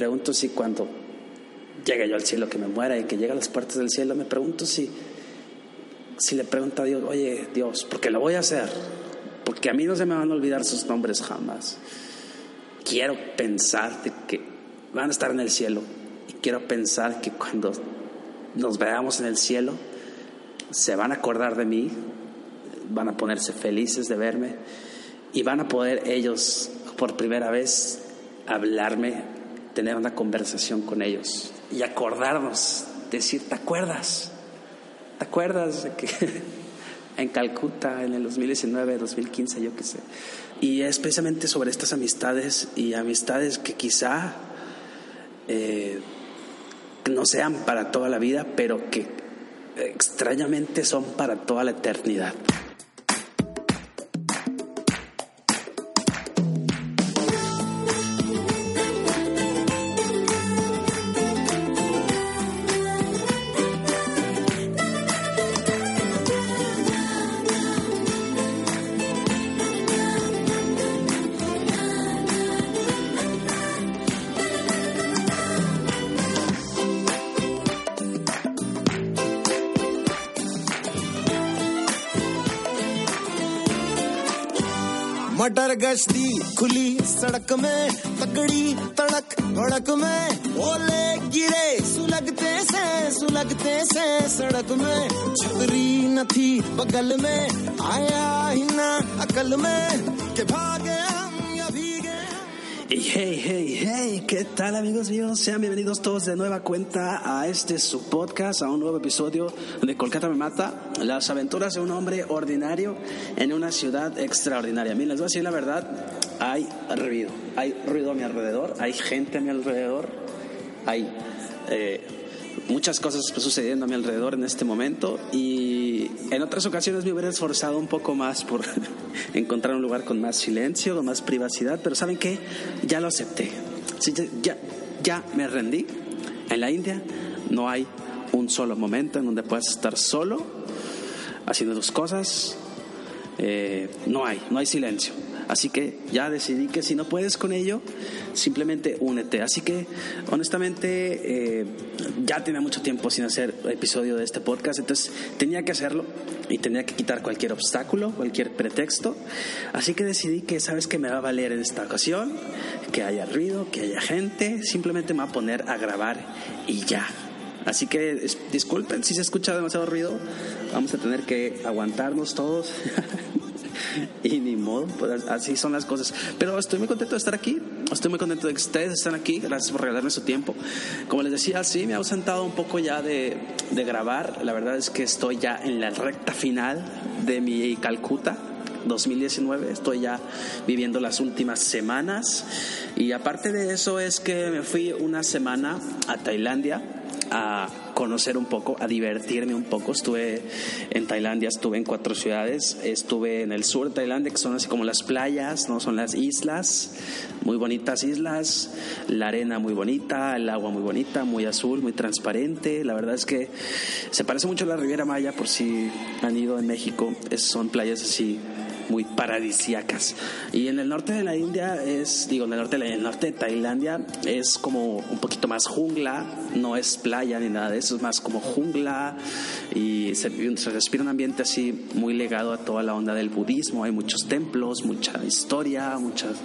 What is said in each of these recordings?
Pregunto si cuando llegue yo al cielo, que me muera y que llegue a las puertas del cielo, me pregunto si, si le pregunto a Dios, oye Dios, porque lo voy a hacer, porque a mí no se me van a olvidar sus nombres jamás. Quiero pensar de que van a estar en el cielo y quiero pensar que cuando nos veamos en el cielo, se van a acordar de mí, van a ponerse felices de verme y van a poder ellos por primera vez hablarme, tener una conversación con ellos y acordarnos, decir, ¿te acuerdas? ¿Te acuerdas de que en Calcuta en el 2019, 2015, yo qué sé? Y es precisamente sobre estas amistades y amistades que quizá eh, no sean para toda la vida, pero que extrañamente son para toda la eternidad. भड़क में, ओले गिरे, सुलगते से सुलगते से सड़क में। छतरी न थी बगल में, आया ही ना अकल में, के भागे Y hey, hey, hey, ¿qué tal amigos míos? Sean bienvenidos todos de nueva cuenta a este su podcast, a un nuevo episodio de Kolkata me mata, las aventuras de un hombre ordinario en una ciudad extraordinaria. Miren, les voy a decir la verdad, hay ruido, hay ruido a mi alrededor, hay gente a mi alrededor, hay eh, muchas cosas sucediendo a mi alrededor en este momento y en otras ocasiones me hubiera esforzado un poco más por encontrar un lugar con más silencio, con más privacidad, pero ¿saben qué? Ya lo acepté. Sí, ya, ya, me rendí. En la India no hay un solo momento en donde puedas estar solo haciendo tus cosas. Eh, no hay, no hay silencio. Así que ya decidí que si no puedes con ello, simplemente únete. Así que honestamente eh, ya tenía mucho tiempo sin hacer episodio de este podcast, entonces tenía que hacerlo y tenía que quitar cualquier obstáculo, cualquier pretexto. Así que decidí que sabes que me va a valer en esta ocasión, que haya ruido, que haya gente, simplemente me va a poner a grabar y ya. Así que disculpen si se escucha demasiado ruido, vamos a tener que aguantarnos todos. y ni modo, pues así son las cosas. Pero estoy muy contento de estar aquí, estoy muy contento de que ustedes están aquí, gracias por regalarme su tiempo. Como les decía, sí, me he ausentado un poco ya de, de grabar, la verdad es que estoy ya en la recta final de mi Calcuta. 2019, estoy ya viviendo las últimas semanas y aparte de eso es que me fui una semana a Tailandia a conocer un poco, a divertirme un poco. Estuve en Tailandia, estuve en cuatro ciudades, estuve en el sur de Tailandia, que son así como las playas, no son las islas, muy bonitas islas, la arena muy bonita, el agua muy bonita, muy azul, muy transparente. La verdad es que se parece mucho a la Riviera Maya, por si han ido en México, son playas así muy paradisíacas. Y en el norte de la India es, digo, en el norte en norte de Tailandia es como un poquito más jungla, no es playa ni nada de eso, es más como jungla y se, se respira un ambiente así muy legado a toda la onda del budismo. Hay muchos templos, mucha historia, muchas,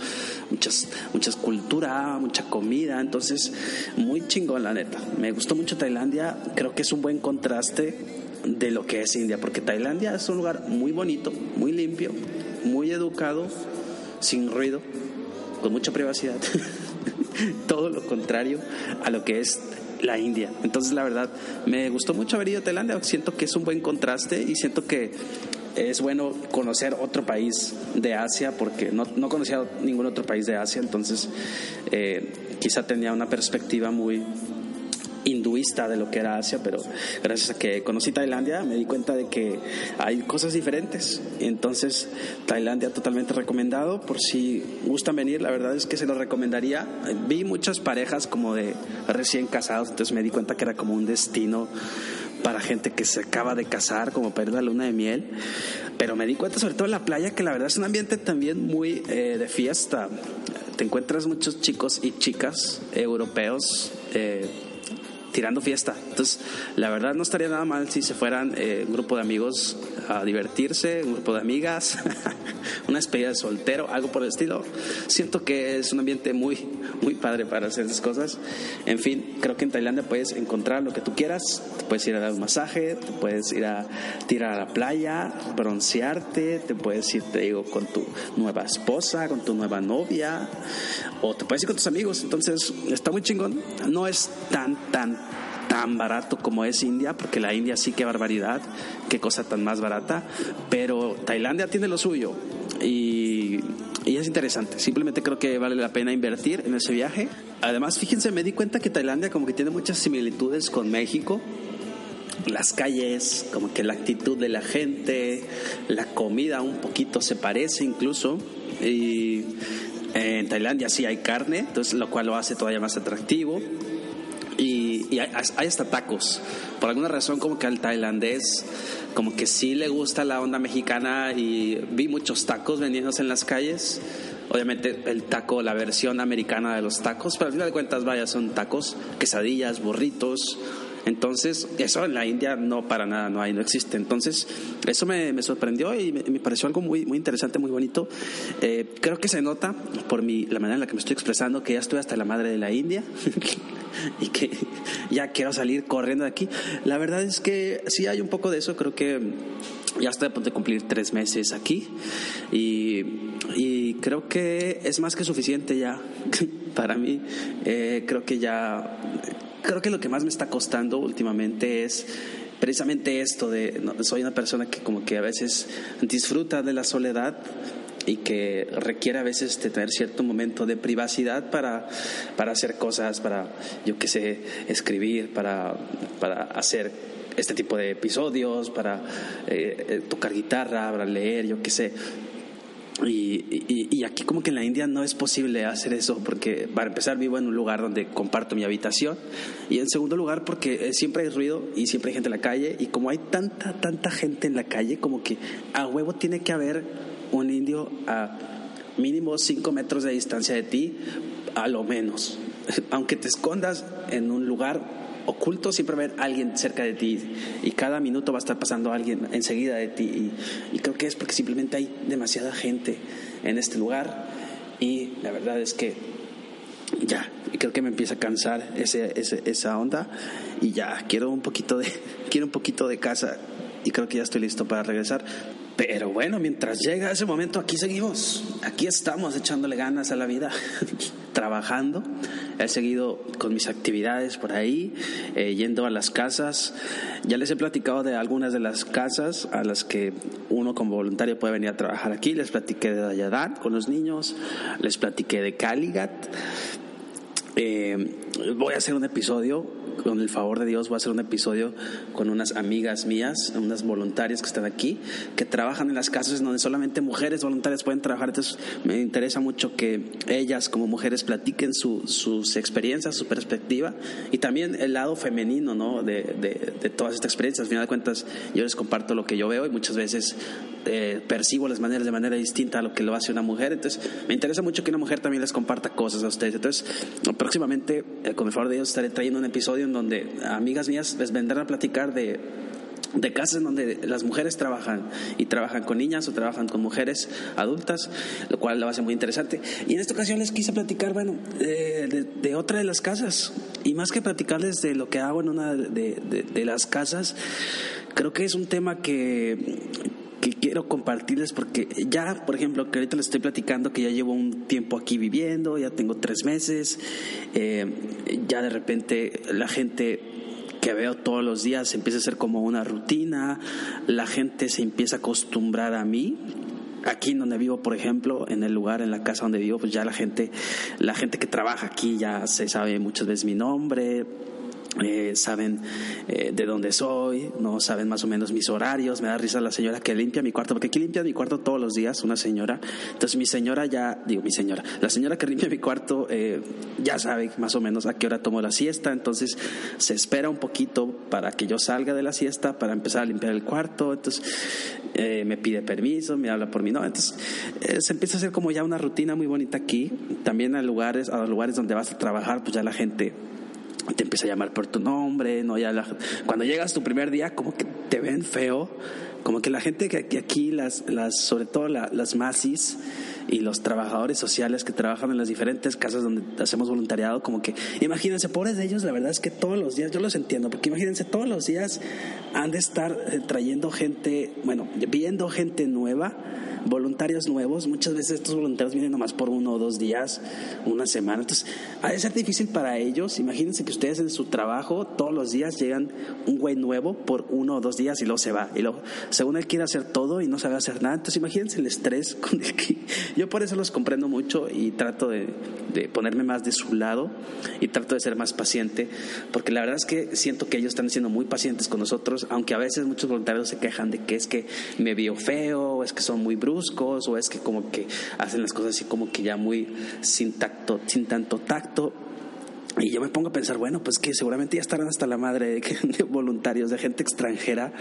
muchas, muchas cultura, mucha comida. Entonces, muy chingón, la neta. Me gustó mucho Tailandia, creo que es un buen contraste de lo que es India, porque Tailandia es un lugar muy bonito, muy limpio, muy educado, sin ruido, con mucha privacidad. Todo lo contrario a lo que es la India. Entonces, la verdad, me gustó mucho haber ido a Tailandia. Siento que es un buen contraste y siento que es bueno conocer otro país de Asia porque no, no conocía ningún otro país de Asia, entonces eh, quizá tenía una perspectiva muy hinduista de lo que era Asia, pero gracias a que conocí Tailandia me di cuenta de que hay cosas diferentes. Entonces, Tailandia totalmente recomendado, por si gustan venir, la verdad es que se lo recomendaría. Vi muchas parejas como de recién casados, entonces me di cuenta que era como un destino para gente que se acaba de casar, como para ir la luna de miel. Pero me di cuenta, sobre todo en la playa, que la verdad es un ambiente también muy eh, de fiesta. Te encuentras muchos chicos y chicas europeos. Eh, tirando fiesta. Entonces, la verdad no estaría nada mal si se fueran eh, un grupo de amigos a divertirse, un grupo de amigas, una despedida de soltero, algo por el estilo. Siento que es un ambiente muy, muy padre para hacer esas cosas. En fin, creo que en Tailandia puedes encontrar lo que tú quieras. Te puedes ir a dar un masaje, te puedes ir a tirar a la playa, broncearte, te puedes ir, te digo, con tu nueva esposa, con tu nueva novia, o te puedes ir con tus amigos. Entonces, está muy chingón. No es tan, tan tan barato como es India, porque la India sí que barbaridad, qué cosa tan más barata, pero Tailandia tiene lo suyo y, es interesante, simplemente creo que vale la pena invertir en ese viaje. Además, fíjense, me di cuenta que Tailandia como que tiene muchas similitudes con México. Las calles, como que la actitud de la gente, la comida un poquito se parece incluso. Y en Tailandia sí hay carne, entonces lo cual lo hace todavía más atractivo y, hay, hasta tacos. Por alguna razón como que al tailandés como que sí le gusta la onda mexicana y vi muchos tacos vendiéndose en las calles. Obviamente el taco, la versión americana de los tacos, pero al final de cuentas, vaya, son tacos, quesadillas, burritos. Entonces, eso en la India no para nada, no hay, no existe. Entonces, eso me, sorprendió y me, pareció algo muy, muy interesante, muy bonito. Eh, creo que se nota por mi, la manera en la que me estoy expresando que ya estoy hasta la madre de la India. y que ya quiero salir corriendo de aquí. La verdad es que sí hay un poco de eso, creo que ya estoy a punto de cumplir tres meses aquí y, creo que es más que suficiente ya para mí. Eh, creo que ya, creo que lo que más me está costando últimamente es precisamente esto de, soy una persona que como que a veces disfruta de la soledad y que requiere a veces de tener cierto momento de privacidad para, para hacer cosas, para, yo qué sé, escribir, para, para hacer este tipo de episodios, para eh, eh, tocar guitarra, para leer, yo qué sé. Y, y, aquí como que en la India no es posible hacer eso porque para empezar vivo en un lugar donde comparto mi habitación y en segundo lugar porque siempre hay ruido y siempre hay gente en la calle y como hay tanta, tanta gente en la calle como que a huevo tiene que haber un indio a mínimo 5 metros de distancia de ti, a lo menos. Aunque te escondas en un lugar oculto, siempre va a haber alguien cerca de ti y cada minuto va a estar pasando alguien enseguida de ti. Y, creo que es porque simplemente hay demasiada gente en este lugar y la verdad es que ya, creo que me empieza a cansar ese, esa onda y ya quiero un poquito de quiero un poquito de casa y creo que ya estoy listo para regresar. Pero bueno, mientras llega ese momento, aquí seguimos, aquí estamos echándole ganas a la vida, trabajando. He seguido con mis actividades por ahí, eh, yendo a las casas. Ya les he platicado de algunas de las casas a las que uno como voluntario puede venir a trabajar aquí. Les platiqué de Dayadán con los niños, les platiqué de Caligat. Eh, voy a hacer un episodio con el favor de Dios, voy a hacer un episodio con unas amigas mías, unas voluntarias que están aquí, que trabajan en las casas donde solamente mujeres voluntarias pueden trabajar. Entonces, me interesa mucho que ellas, como mujeres, platiquen sus experiencias, su perspectiva y también el lado femenino ¿no? de, de, todas estas experiencias. Al final de cuentas, yo les comparto lo que yo veo y muchas veces eh, percibo las maneras de manera distinta a lo que lo hace una mujer. Entonces, me interesa mucho que una mujer también les comparta cosas a ustedes. Entonces, próximamente, con el favor de Dios, estaré trayendo un episodio en donde amigas mías les vendrán a platicar de, de casas donde las mujeres trabajan y trabajan con niñas o trabajan con mujeres adultas, lo cual lo hace muy interesante. Y en esta ocasión les quise platicar, bueno, de, otra de las casas. Y más que platicarles de lo que hago en una de, de las casas, creo que es un tema que, que quiero compartirles porque ya, por ejemplo, que ahorita les estoy platicando que ya llevo un tiempo aquí viviendo, ya tengo tres meses, eh, ya de repente la gente que veo todos los días empieza a ser como una rutina, la gente se empieza a acostumbrar a mí. Aquí donde vivo, por ejemplo, en el lugar, en la casa donde vivo, pues ya la gente, la gente que trabaja aquí ya se sabe muchas veces mi nombre, eh, saben eh, de dónde soy, no saben más o menos mis horarios. Me da risa la señora que limpia mi cuarto, porque aquí limpia mi cuarto todos los días, una señora. Entonces mi señora ya, digo mi señora, la señora que limpia mi cuarto eh, ya sabe más o menos a qué hora tomo la siesta, entonces se espera un poquito para que yo salga de la siesta para empezar a limpiar el cuarto. Entonces me pide permiso, me habla por mi nombre. Entonces se empieza a hacer como ya una rutina muy bonita aquí. También a lugares, a los lugares donde vas a trabajar, pues ya la gente te empieza a llamar por tu nombre, ¿no? Ya cuando llegas tu primer día, como que te ven feo, como que la gente que aquí, las, las, sobre todo las masis y los trabajadores sociales que trabajan en las diferentes casas donde hacemos voluntariado, como que, imagínense, pobres de ellos, la verdad es que todos los días, yo los entiendo, porque imagínense, todos los días han de estar eh, trayendo gente, bueno, viendo gente nueva voluntarios nuevos. Muchas veces estos voluntarios vienen nomás por uno o dos días, una semana. Entonces, ha de ser difícil para ellos. Imagínense que ustedes en su trabajo todos los días llegan un güey nuevo por uno o dos días y luego se va. Y luego, según él quiere hacer todo y no sabe hacer nada. Entonces, imagínense el estrés con el que yo por eso los comprendo mucho y trato de, de ponerme más de su lado y trato de ser más paciente, porque la verdad es que siento que ellos están siendo muy pacientes con nosotros, aunque a veces muchos voluntarios se quejan de que es que me vio feo, o es que son muy bruscos o es que como que hacen las cosas así como que ya muy sin tacto, sin tanto tacto. Y yo me pongo a pensar, bueno, pues que seguramente ya estarán hasta la madre de, voluntarios, de gente extranjera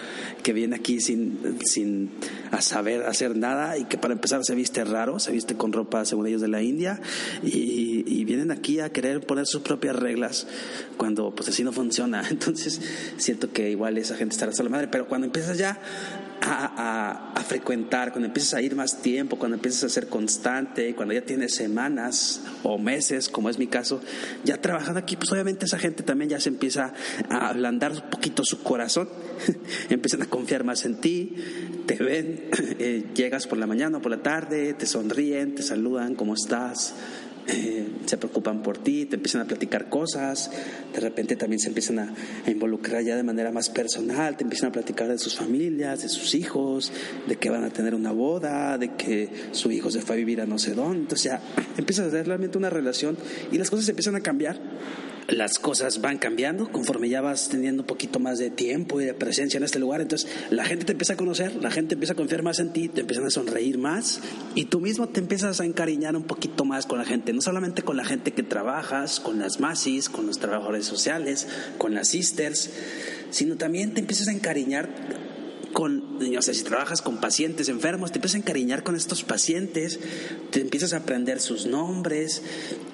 que viene aquí sin, sin a saber hacer nada y que para empezar se viste raro, se viste con ropa según ellos de la India y, y vienen aquí a querer poner sus propias reglas cuando pues así no funciona. Entonces siento que igual esa gente estará hasta la madre, pero cuando empiezas ya a, frecuentar, cuando empiezas a ir más tiempo, cuando empiezas a ser constante, cuando ya tienes semanas o meses, como es mi caso, ya trabajando aquí, pues obviamente esa gente también ya se empieza a ablandar un poquito su corazón, empiezan a confiar más en ti, te ven, eh, llegas por la mañana o por la tarde, te sonríen, te saludan, ¿cómo estás? Eh, se preocupan por ti, te empiezan a platicar cosas, de repente también se empiezan a, involucrar ya de manera más personal, te empiezan a platicar de sus familias, de sus hijos, de que van a tener una boda, de que su hijo se fue a vivir a no sé dónde, entonces ya empiezas a hacer realmente una relación y las cosas empiezan a cambiar las cosas van cambiando conforme ya vas teniendo un poquito más de tiempo y de presencia en este lugar. Entonces la gente te empieza a conocer, la gente empieza a confiar más en ti, te empiezan a sonreír más y tú mismo te empiezas a encariñar un poquito más con la gente. No solamente con la gente que trabajas, con las masis, con los trabajadores sociales, con las sisters, sino también te empiezas a encariñar con, si trabajas con pacientes enfermos, te empiezas a encariñar con estos pacientes, te empiezas a aprender sus nombres.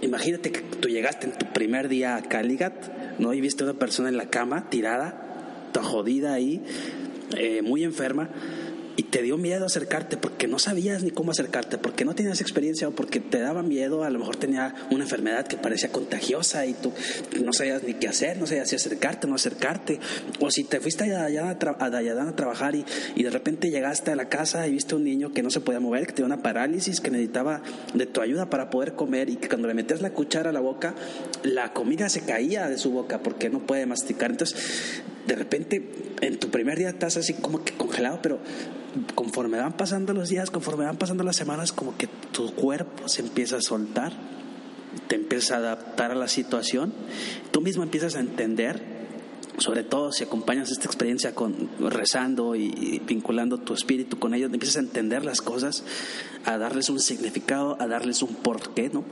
Imagínate que tú llegaste en tu primer día a Caligat, ¿no? Y viste a una persona en la cama, tirada, toda jodida ahí, eh, muy enferma y te dio miedo acercarte porque no sabías ni cómo acercarte, porque no tenías experiencia o porque te daba miedo, a lo mejor tenía una enfermedad que parecía contagiosa y tú no sabías ni qué hacer, no sabías si acercarte o no acercarte, o si te fuiste a Dayadán a, a, trabajar y, y, de repente llegaste a la casa y viste un niño que no se podía mover, que tenía una parálisis, que necesitaba de tu ayuda para poder comer y que cuando le metías la cuchara a la boca, la comida se caía de su boca porque no puede masticar. Entonces, de repente, en tu primer día estás así como que congelado, pero conforme van pasando los días, conforme van pasando las semanas, como que tu cuerpo se empieza a soltar, te empieza a adaptar a la situación, tú mismo empiezas a entender sobre todo si acompañas esta experiencia con rezando y, vinculando tu espíritu con ellos, empiezas a entender las cosas, a darles un significado, a darles un porqué, ¿no?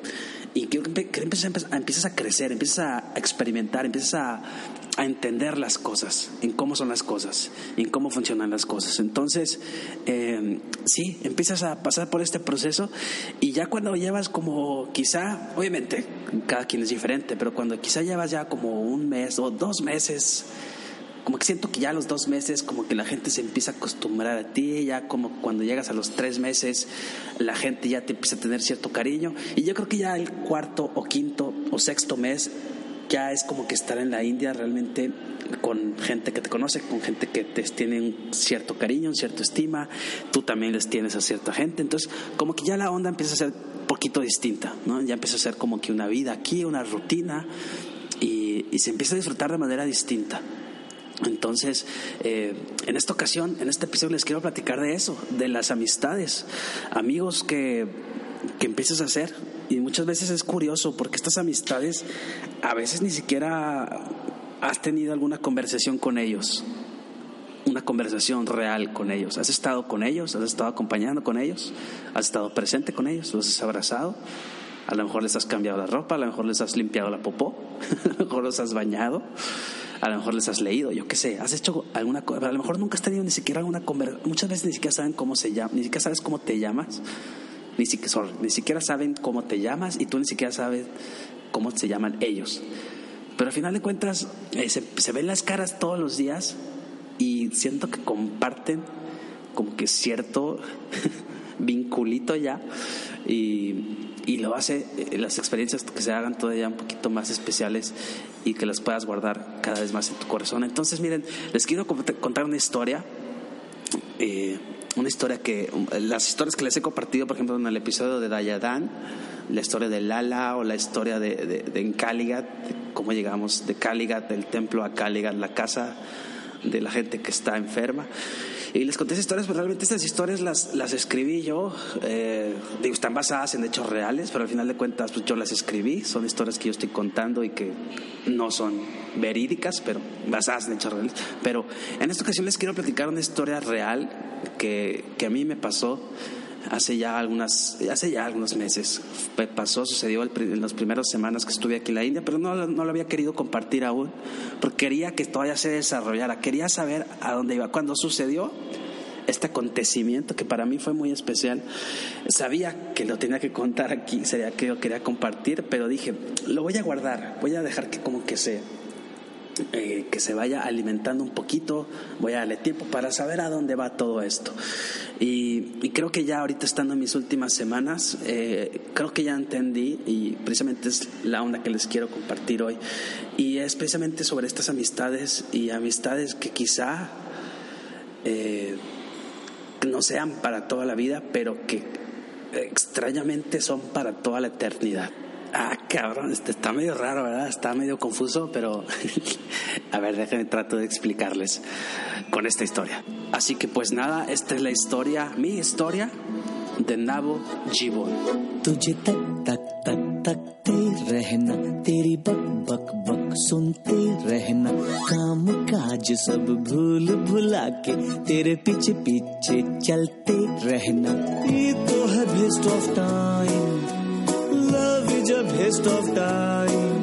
Y que empiezas, a, crecer, empiezas a experimentar, empiezas a, a entender las cosas, en cómo son las cosas, en cómo funcionan las cosas. Entonces, eh, sí, empiezas a pasar por este proceso y ya cuando llevas como quizá, obviamente, cada quien es diferente, pero cuando quizá llevas ya como un mes o dos meses, como que siento que ya a los dos meses como que la gente se empieza a acostumbrar a ti, ya como cuando llegas a los tres meses la gente ya te empieza a tener cierto cariño y yo creo que ya el cuarto o quinto o sexto mes ya es como que estar en la India realmente con gente que te conoce, con gente que te tiene un cierto cariño, un cierto estima, tú también les tienes a cierta gente, entonces como que ya la onda empieza a ser poquito distinta, ¿no? Ya empieza a ser como que una vida aquí, una rutina y, y se empieza a disfrutar de manera distinta. Entonces, eh, en esta ocasión, en este episodio les quiero platicar de eso, de las amistades, amigos que, que empiezas a hacer. Y muchas veces es curioso porque estas amistades a veces ni siquiera has tenido alguna conversación con ellos, una conversación real con ellos. Has estado con ellos, has estado acompañando con ellos, has estado presente con ellos, los has abrazado. A lo mejor les has cambiado la ropa, a lo mejor les has limpiado la popó, a lo mejor los has bañado a lo mejor les has leído, yo qué sé, has hecho alguna cosa, a lo mejor nunca has tenido ni siquiera alguna conversación, muchas veces ni siquiera saben cómo se llama, ni siquiera sabes cómo te llamas, ni siquiera, saben cómo te llamas y tú ni siquiera sabes cómo se llaman ellos. Pero al final de cuentas eh, se, se ven las caras todos los días y siento que comparten como que cierto vinculito ya y y lo hace eh, las experiencias que se hagan todavía un poquito más especiales y que las puedas guardar cada vez más en tu corazón. Entonces, miren, les quiero contar una historia. Eh, una historia que, las historias que les he compartido, por ejemplo, en el episodio de Dayadan, la historia de Lala o la historia de, de, de en cómo llegamos de Caligat, del templo a Caligat, la casa de la gente que está enferma. Y les conté esas historias, pero realmente estas historias las, las escribí yo. Eh, digo, están basadas en hechos reales, pero al final de cuentas pues, yo las escribí. Son historias que yo estoy contando y que no son verídicas, pero basadas en hechos reales. Pero en esta ocasión les quiero platicar una historia real que, que a mí me pasó hace ya algunas hace ya algunos meses pasó sucedió en las primeras semanas que estuve aquí en la India pero no, no lo había querido compartir aún porque quería que todavía se desarrollara quería saber a dónde iba. Cuando sucedió este acontecimiento que para mí fue muy especial sabía que lo tenía que contar aquí sería que lo quería compartir pero dije lo voy a guardar voy a dejar que como que se eh, que se vaya alimentando un poquito, voy a darle tiempo para saber a dónde va todo esto. Y, creo que ya ahorita estando en mis últimas semanas, eh, creo que ya entendí y precisamente es la onda que les quiero compartir hoy. Y es precisamente sobre estas amistades y amistades que quizá eh, no sean para toda la vida, pero que extrañamente son para toda la eternidad Ah, cabrón, este está medio raro, ¿verdad? Está medio confuso, pero a ver, déjenme trato de explicarles con esta historia. Así que pues nada, esta es la historia, mi historia de Nabo Jibon. तुझे तक तक तक तकते रहना तेरी बक बक बक सुनते रहना काम काज सब भूल भुला के तेरे पीछे पीछे चलते रहना ये तो है best of time love is a best of time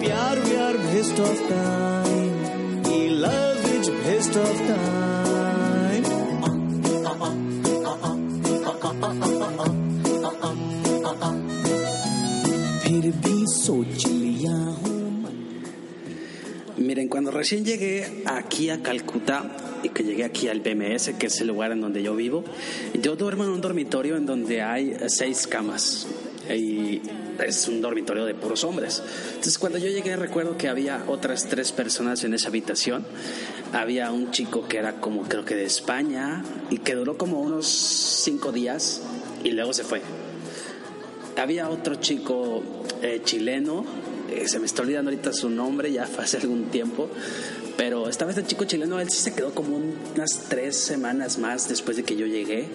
प्यार व्यार बेस्ट ऑफ टाइम ये love is best of time फिर भी सोच लिया हूँ Miren, cuando recién llegué aquí a Calcuta y que llegué aquí al BMS, que es el lugar en donde yo vivo, yo duermo en un dormitorio en donde hay seis camas y es un dormitorio de puros hombres. Entonces, cuando yo llegué, recuerdo que había otras tres personas en esa habitación. Había un chico que era como creo que de España y que duró como unos cinco días y luego se fue. Había otro chico eh, chileno, eh, se me está olvidando ahorita su nombre, ya hace algún tiempo, pero estaba este chico chileno, él sí se quedó como unas tres semanas más después de que yo llegué.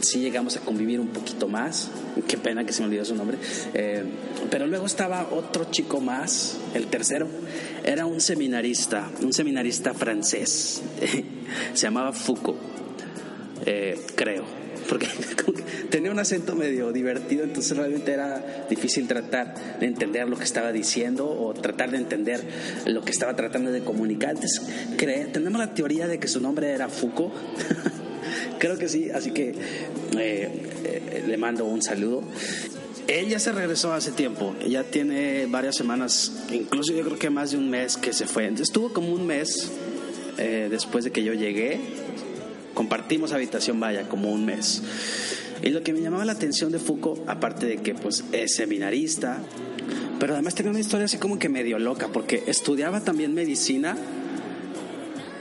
Sí llegamos a convivir un poquito más. Qué pena que se me olvidó su nombre. Eh, pero luego estaba otro chico más, el tercero. Era un seminarista, un seminarista francés. se llamaba Foucault, eh, creo. Porque tenía un acento medio divertido, entonces realmente era difícil tratar de entender lo que estaba diciendo o tratar de entender lo que estaba tratando de comunicar. Entonces, tenemos la teoría de que su nombre era Foucault. Creo que sí, así que eh, eh, le mando un saludo. Él ya se regresó hace tiempo, ya tiene varias semanas, incluso yo creo que más de un mes que se fue. Entonces estuvo como un mes eh, después de que yo llegué, compartimos habitación, vaya, como un mes. Y lo que me llamaba la atención de Foucault, aparte de que pues es seminarista, pero además tenía una historia así como que medio loca, porque estudiaba también medicina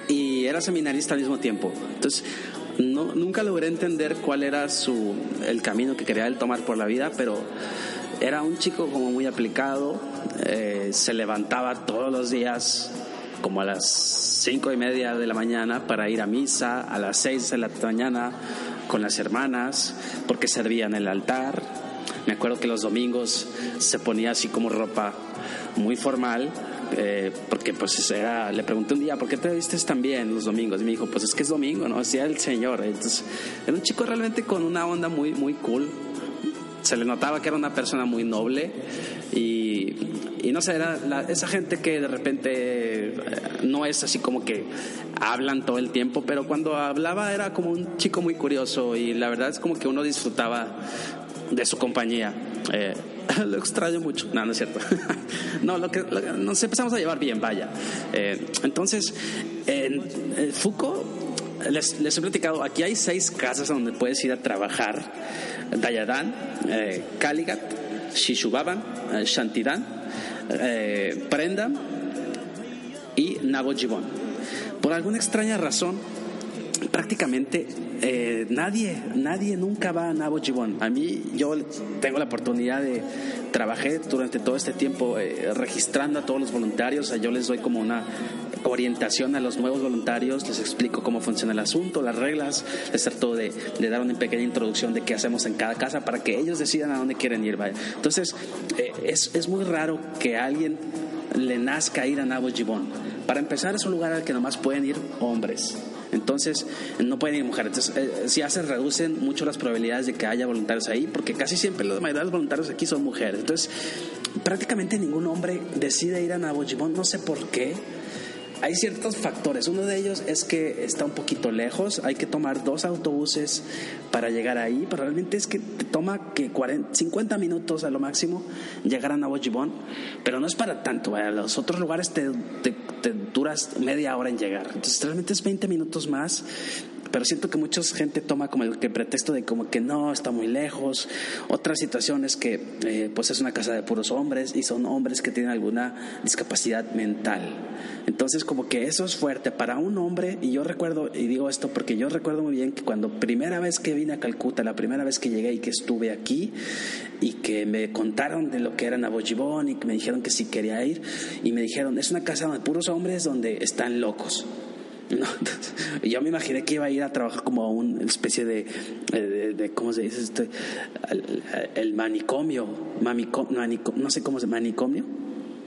y era seminarista al mismo tiempo. Entonces, no, nunca logré entender cuál era su, el camino que quería él tomar por la vida, pero era un chico como muy aplicado, eh, se levantaba todos los días como a las cinco y media de la mañana para ir a misa, a las seis de la mañana con las hermanas, porque servían el altar. Me acuerdo que los domingos se ponía así como ropa muy formal, eh, porque pues era, le pregunté un día, ¿por qué te vistes tan bien los domingos? Y me dijo, pues es que es domingo, ¿no? Decía el Señor. Entonces, era un chico realmente con una onda muy, muy cool. Se le notaba que era una persona muy noble y, no sé, era esa gente que de repente eh, no es así como que hablan todo el tiempo, pero cuando hablaba era como un chico muy curioso y la verdad es como que uno disfrutaba de su compañía. Eh, lo extraño mucho. No, no es cierto. no, lo que, nos empezamos a llevar bien, vaya. Eh, entonces, en Foucault, les, les, he platicado, aquí hay seis casas donde puedes ir a trabajar. Dayadan, eh, Kaligat, Shishubaban, eh, Shantidan, eh, Prenda y Nabojibon. Por alguna extraña razón, prácticamente eh, nadie, nadie nunca va a Nabo A mí, yo tengo la oportunidad de trabajé durante todo este tiempo eh, registrando a todos los voluntarios. yo les doy como una orientación a los nuevos voluntarios, les explico cómo funciona el asunto, las reglas, les trato de, dar una pequeña introducción de qué hacemos en cada casa para que ellos decidan a dónde quieren ir. Entonces, eh, es, es muy raro que a alguien le nazca ir a Nabo Para empezar, es un lugar al que nomás pueden ir hombres. Entonces, no pueden ir mujeres. Entonces, eh, si hacen, reducen mucho las probabilidades de que haya voluntarios ahí, porque casi siempre la mayoría de los voluntarios aquí son mujeres. Entonces, prácticamente ningún hombre decide ir a Nabojibón, no sé por qué hay ciertos factores. Uno de ellos es que está un poquito lejos, hay que tomar dos autobuses para llegar ahí, pero realmente es que te toma que 40, 50 minutos a lo máximo llegar a Nabojibón, pero no es para tanto, a los otros lugares te duras media hora en llegar, entonces realmente es 20 minutos más pero siento que mucha gente toma como el que pretexto de como que no, está muy lejos. Otra situación es que eh, pues es una casa de puros hombres y son hombres que tienen alguna discapacidad mental. Entonces como que eso es fuerte para un hombre y yo recuerdo, y digo esto porque yo recuerdo muy bien que cuando primera vez que vine a Calcuta, la primera vez que llegué y que estuve aquí y que me contaron de lo que era Nabojibón y que me dijeron que sí quería ir y me dijeron, es una casa de puros hombres donde están locos. No, yo me imaginé que iba a ir a trabajar como una especie de, de, ¿cómo se dice? Este, el, manicomio, no sé cómo se manicomio.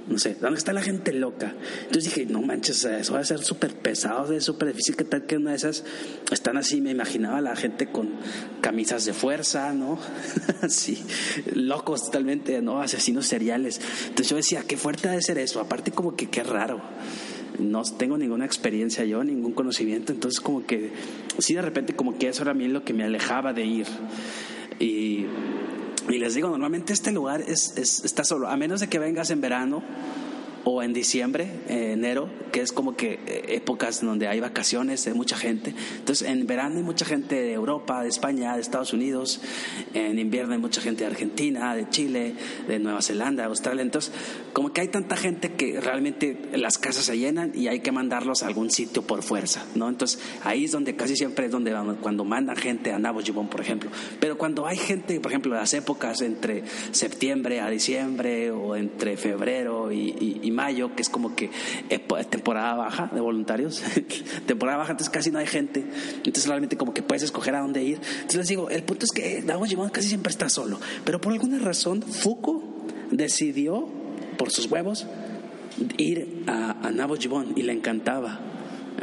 No sé, ¿dónde está la gente loca? Entonces dije, no manches, eso va a ser súper pesado, es súper difícil. que tal que una de esas están así? Me imaginaba la gente con camisas de fuerza, ¿no? así, locos totalmente, ¿no? Asesinos seriales. Entonces yo decía, qué fuerte ha de ser eso. Aparte, como que qué raro no tengo ninguna experiencia yo, ningún conocimiento, entonces como que sí de repente como que eso era a mí lo que me alejaba de ir. Y, y les digo, normalmente este lugar es, está solo, a menos de que vengas en verano o en diciembre, enero, que es como que eh, épocas donde hay vacaciones, hay mucha gente. Entonces, en verano hay mucha gente de Europa, de España, de Estados Unidos. En invierno hay mucha gente de Argentina, de Chile, de Nueva Zelanda, de Australia. Entonces, como que hay tanta gente que realmente las casas se llenan y hay que mandarlos a algún sitio por fuerza, ¿no? Entonces, ahí es donde casi siempre es donde cuando mandan gente a Nabo por ejemplo. Pero cuando hay gente, por ejemplo, las épocas entre septiembre a diciembre o entre febrero y, y mayo, que es como que temporada baja de voluntarios, temporada baja, entonces casi no hay gente, entonces realmente como que puedes escoger a dónde ir. Entonces les digo, el punto es que Nabo casi siempre está solo, pero por alguna razón Foucault decidió, por sus huevos, ir a, a Nabo y le encantaba.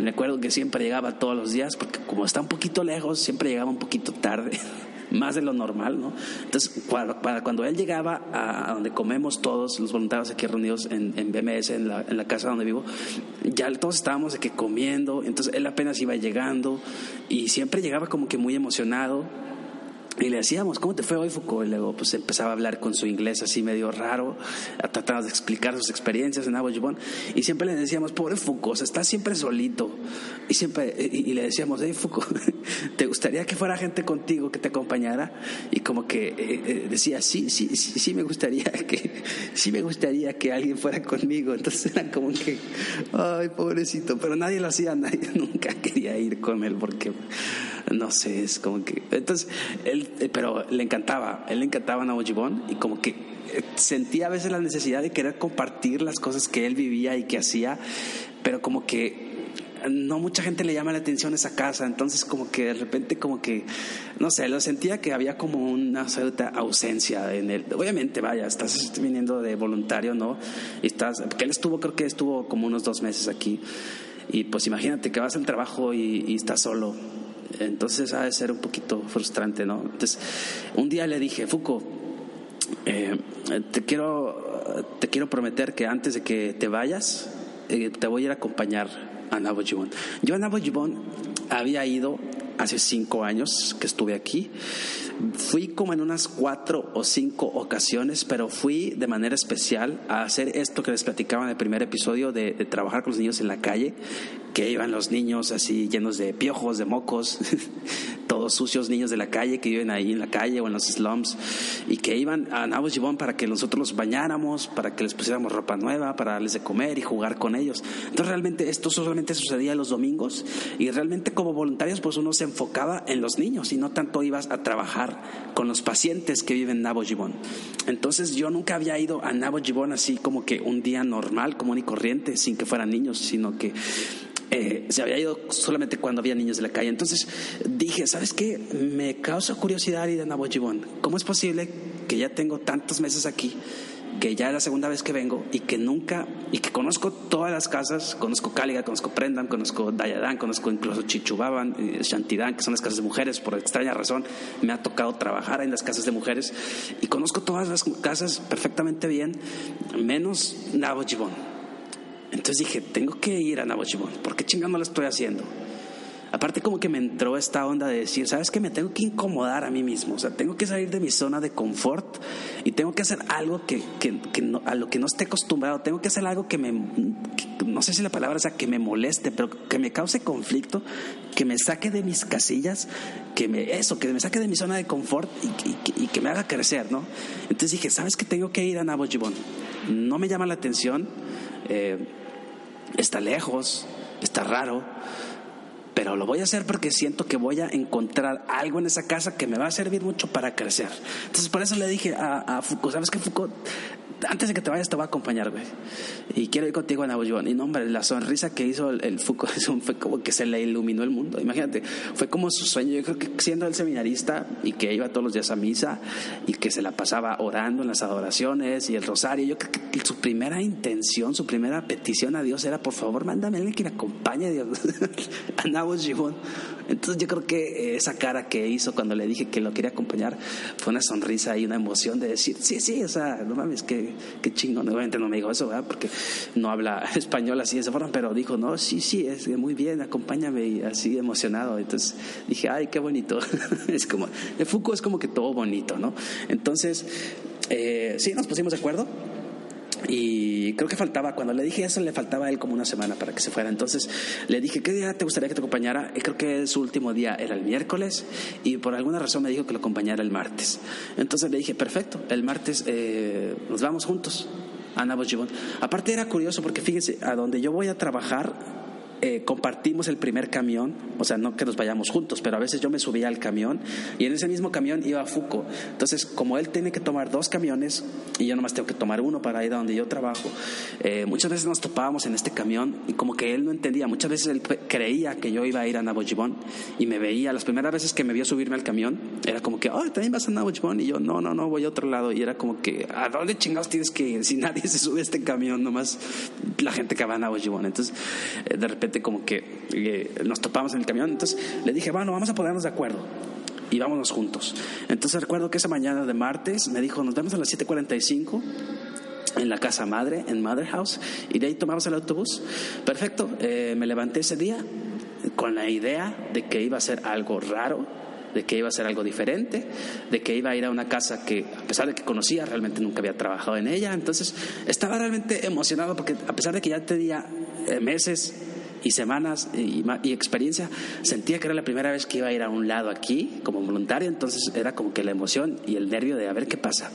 Me acuerdo que siempre llegaba todos los días, porque como está un poquito lejos, siempre llegaba un poquito tarde más de lo normal, ¿no? Entonces, para, cuando él llegaba a, donde comemos todos los voluntarios aquí reunidos en, BMS, en la, en la, casa donde vivo, ya todos estábamos de que comiendo, entonces él apenas iba llegando y siempre llegaba como que muy emocionado y le decíamos, ¿cómo te fue hoy, Foucault? Y luego pues empezaba a hablar con su inglés así medio raro, a tratar de explicar sus experiencias en Aboyubón. Y siempre le decíamos, pobre Foucault, está siempre solito. Y siempre, y, le decíamos, hey Foucault, ¿te gustaría que fuera gente contigo que te acompañara? Y como que eh, eh, decía, sí, sí, sí, sí me gustaría que, sí me gustaría que alguien fuera conmigo. Entonces eran como que, ay, pobrecito, pero nadie lo hacía, nadie nunca quería ir con él porque, no sé, es como que, entonces él eh, pero le encantaba, él le encantaba Nabojibón y como que eh, sentía a veces la necesidad de querer compartir las cosas que él vivía y que hacía, pero como que no mucha gente le llama la atención esa casa, entonces como que de repente como que, no sé, lo sentía que había como una cierta ausencia en él. Obviamente, vaya, estás viniendo de voluntario, ¿no? Y estás, porque él estuvo, creo que estuvo como unos dos meses aquí, y pues imagínate que vas al trabajo y, y estás solo, entonces ha de ser un poquito frustrante, ¿no? Entonces, un día le dije, Fuco, eh, te quiero te quiero prometer que antes de que te vayas eh, te voy a ir a acompañar a Nabojibón. Yo a Nabojibón había ido hace cinco años que estuve aquí. Fui como en unas cuatro o cinco ocasiones, pero fui de manera especial a hacer esto que les platicaba en el primer episodio de trabajar con los niños en la calle, que iban los niños así llenos de piojos, de mocos, todos sucios niños de la calle que viven ahí en la calle o en los slums y que iban a Nabo Gibón para que nosotros los bañáramos, para que les pusiéramos ropa nueva, para darles de comer y jugar con ellos. Entonces realmente esto solamente sucedía los domingos y realmente como voluntarios pues uno se enfocaba en los niños y no tanto ibas a trabajar con los pacientes que viven en Nabo Gibón. Entonces yo nunca había ido a Nabo Gibón así como que un día normal, común y corriente, sin que fueran niños, sino que eh, se había ido solamente cuando había niños de la calle. Entonces dije, ¿sabes qué? Me causa curiosidad ir a Nabojibón. ¿Cómo es posible que ya tengo tantos meses aquí, que ya es la segunda vez que vengo y que nunca, y que conozco todas las casas, conozco Cáliga, conozco Prendan, conozco Dayadán, conozco incluso Chichubaban, eh, Shantidán, que son las casas de mujeres, por extraña razón me ha tocado trabajar en las casas de mujeres y conozco todas las casas perfectamente bien, menos Nabojibón. Entonces dije, tengo que ir a Nabochibón. ¿Por qué chingando lo estoy haciendo? Aparte como que me entró esta onda de decir, ¿sabes qué? Me tengo que incomodar a mí mismo, o sea, tengo que salir de mi zona de confort y tengo que hacer algo que, a lo que no esté acostumbrado, tengo que hacer algo que me, no sé si la palabra sea que me moleste, pero que me cause conflicto, que me saque de mis casillas, que me, eso, que me saque de mi zona de confort y, que me haga crecer, ¿no? Entonces dije, ¿sabes qué? Tengo que ir a Nabochibón. No me llama la atención. Eh, está lejos, está raro, pero lo voy a hacer porque siento que voy a encontrar algo en esa casa que me va a servir mucho para crecer. Entonces por eso le dije a, a Foucault, ¿sabes qué Foucault? antes de que te vayas te voy a acompañar, güey. Y quiero ir contigo a Nabuyuan. Y no, hombre, la sonrisa que hizo el, Foucault fue como que se le iluminó el mundo. Imagínate, fue como su sueño. Yo creo que siendo el seminarista y que iba todos los días a misa y que se la pasaba orando en las adoraciones y el rosario, yo creo que su primera intención, su primera petición a Dios era, por favor, mándame a alguien que me acompañe Dios, a Entonces yo creo que esa cara que hizo cuando le dije que lo quería acompañar fue una sonrisa y una emoción de decir, sí, sí, o sea, no mames, que qué chingón. Obviamente no me dijo eso, ¿verdad? Porque no habla español así de esa forma, pero dijo, no, sí, sí, es muy bien, acompáñame, y así emocionado. Entonces dije, ay, qué bonito. es como, de Foucault es como que todo bonito, ¿no? Entonces, eh, sí, nos pusimos de acuerdo y creo que faltaba, cuando le dije eso, le faltaba a él como una semana para que se fuera. Entonces le dije, ¿qué día te gustaría que te acompañara? Y creo que su último día era el miércoles y por alguna razón me dijo que lo acompañara el martes. Entonces le dije, perfecto, el martes eh, nos vamos juntos a Nabojibón. Aparte era curioso porque fíjense, a donde yo voy a trabajar eh, compartimos el primer camión, o sea, no que nos vayamos juntos, pero a veces yo me subía al camión y en ese mismo camión iba Fuco. Entonces, como él tiene que tomar dos camiones y yo nomás tengo que tomar uno para ir a donde yo trabajo, eh, muchas veces nos topábamos en este camión y como que él no entendía, muchas veces él creía que yo iba a ir a Nabojibón y me veía, las primeras veces que me vio subirme al camión, era como que, oh, también vas a Nabojibón y yo, no, no, no, voy a otro lado y era como que, ¿a dónde chingados tienes que ir? Si nadie se sube a este camión, nomás la gente que va a Nabojibón. Entonces, eh, de repente como que eh, nos topamos en el camión. Entonces le dije, bueno, vamos a ponernos de acuerdo y vámonos juntos. Entonces recuerdo que esa mañana de martes me dijo, nos vemos a las 7.45 en la casa madre, en Mother House, y de ahí tomamos el autobús. Perfecto, eh, me levanté ese día con la idea de que iba a ser algo raro, de que iba a ser algo diferente, de que iba a ir a una casa que, a pesar de que conocía, realmente nunca había trabajado en ella. Entonces estaba realmente emocionado porque a pesar de que ya tenía eh, meses y semanas y, experiencia, sentía que era la primera vez que iba a ir a un lado aquí como voluntario, entonces era como que la emoción y el nervio de a ver qué pasa.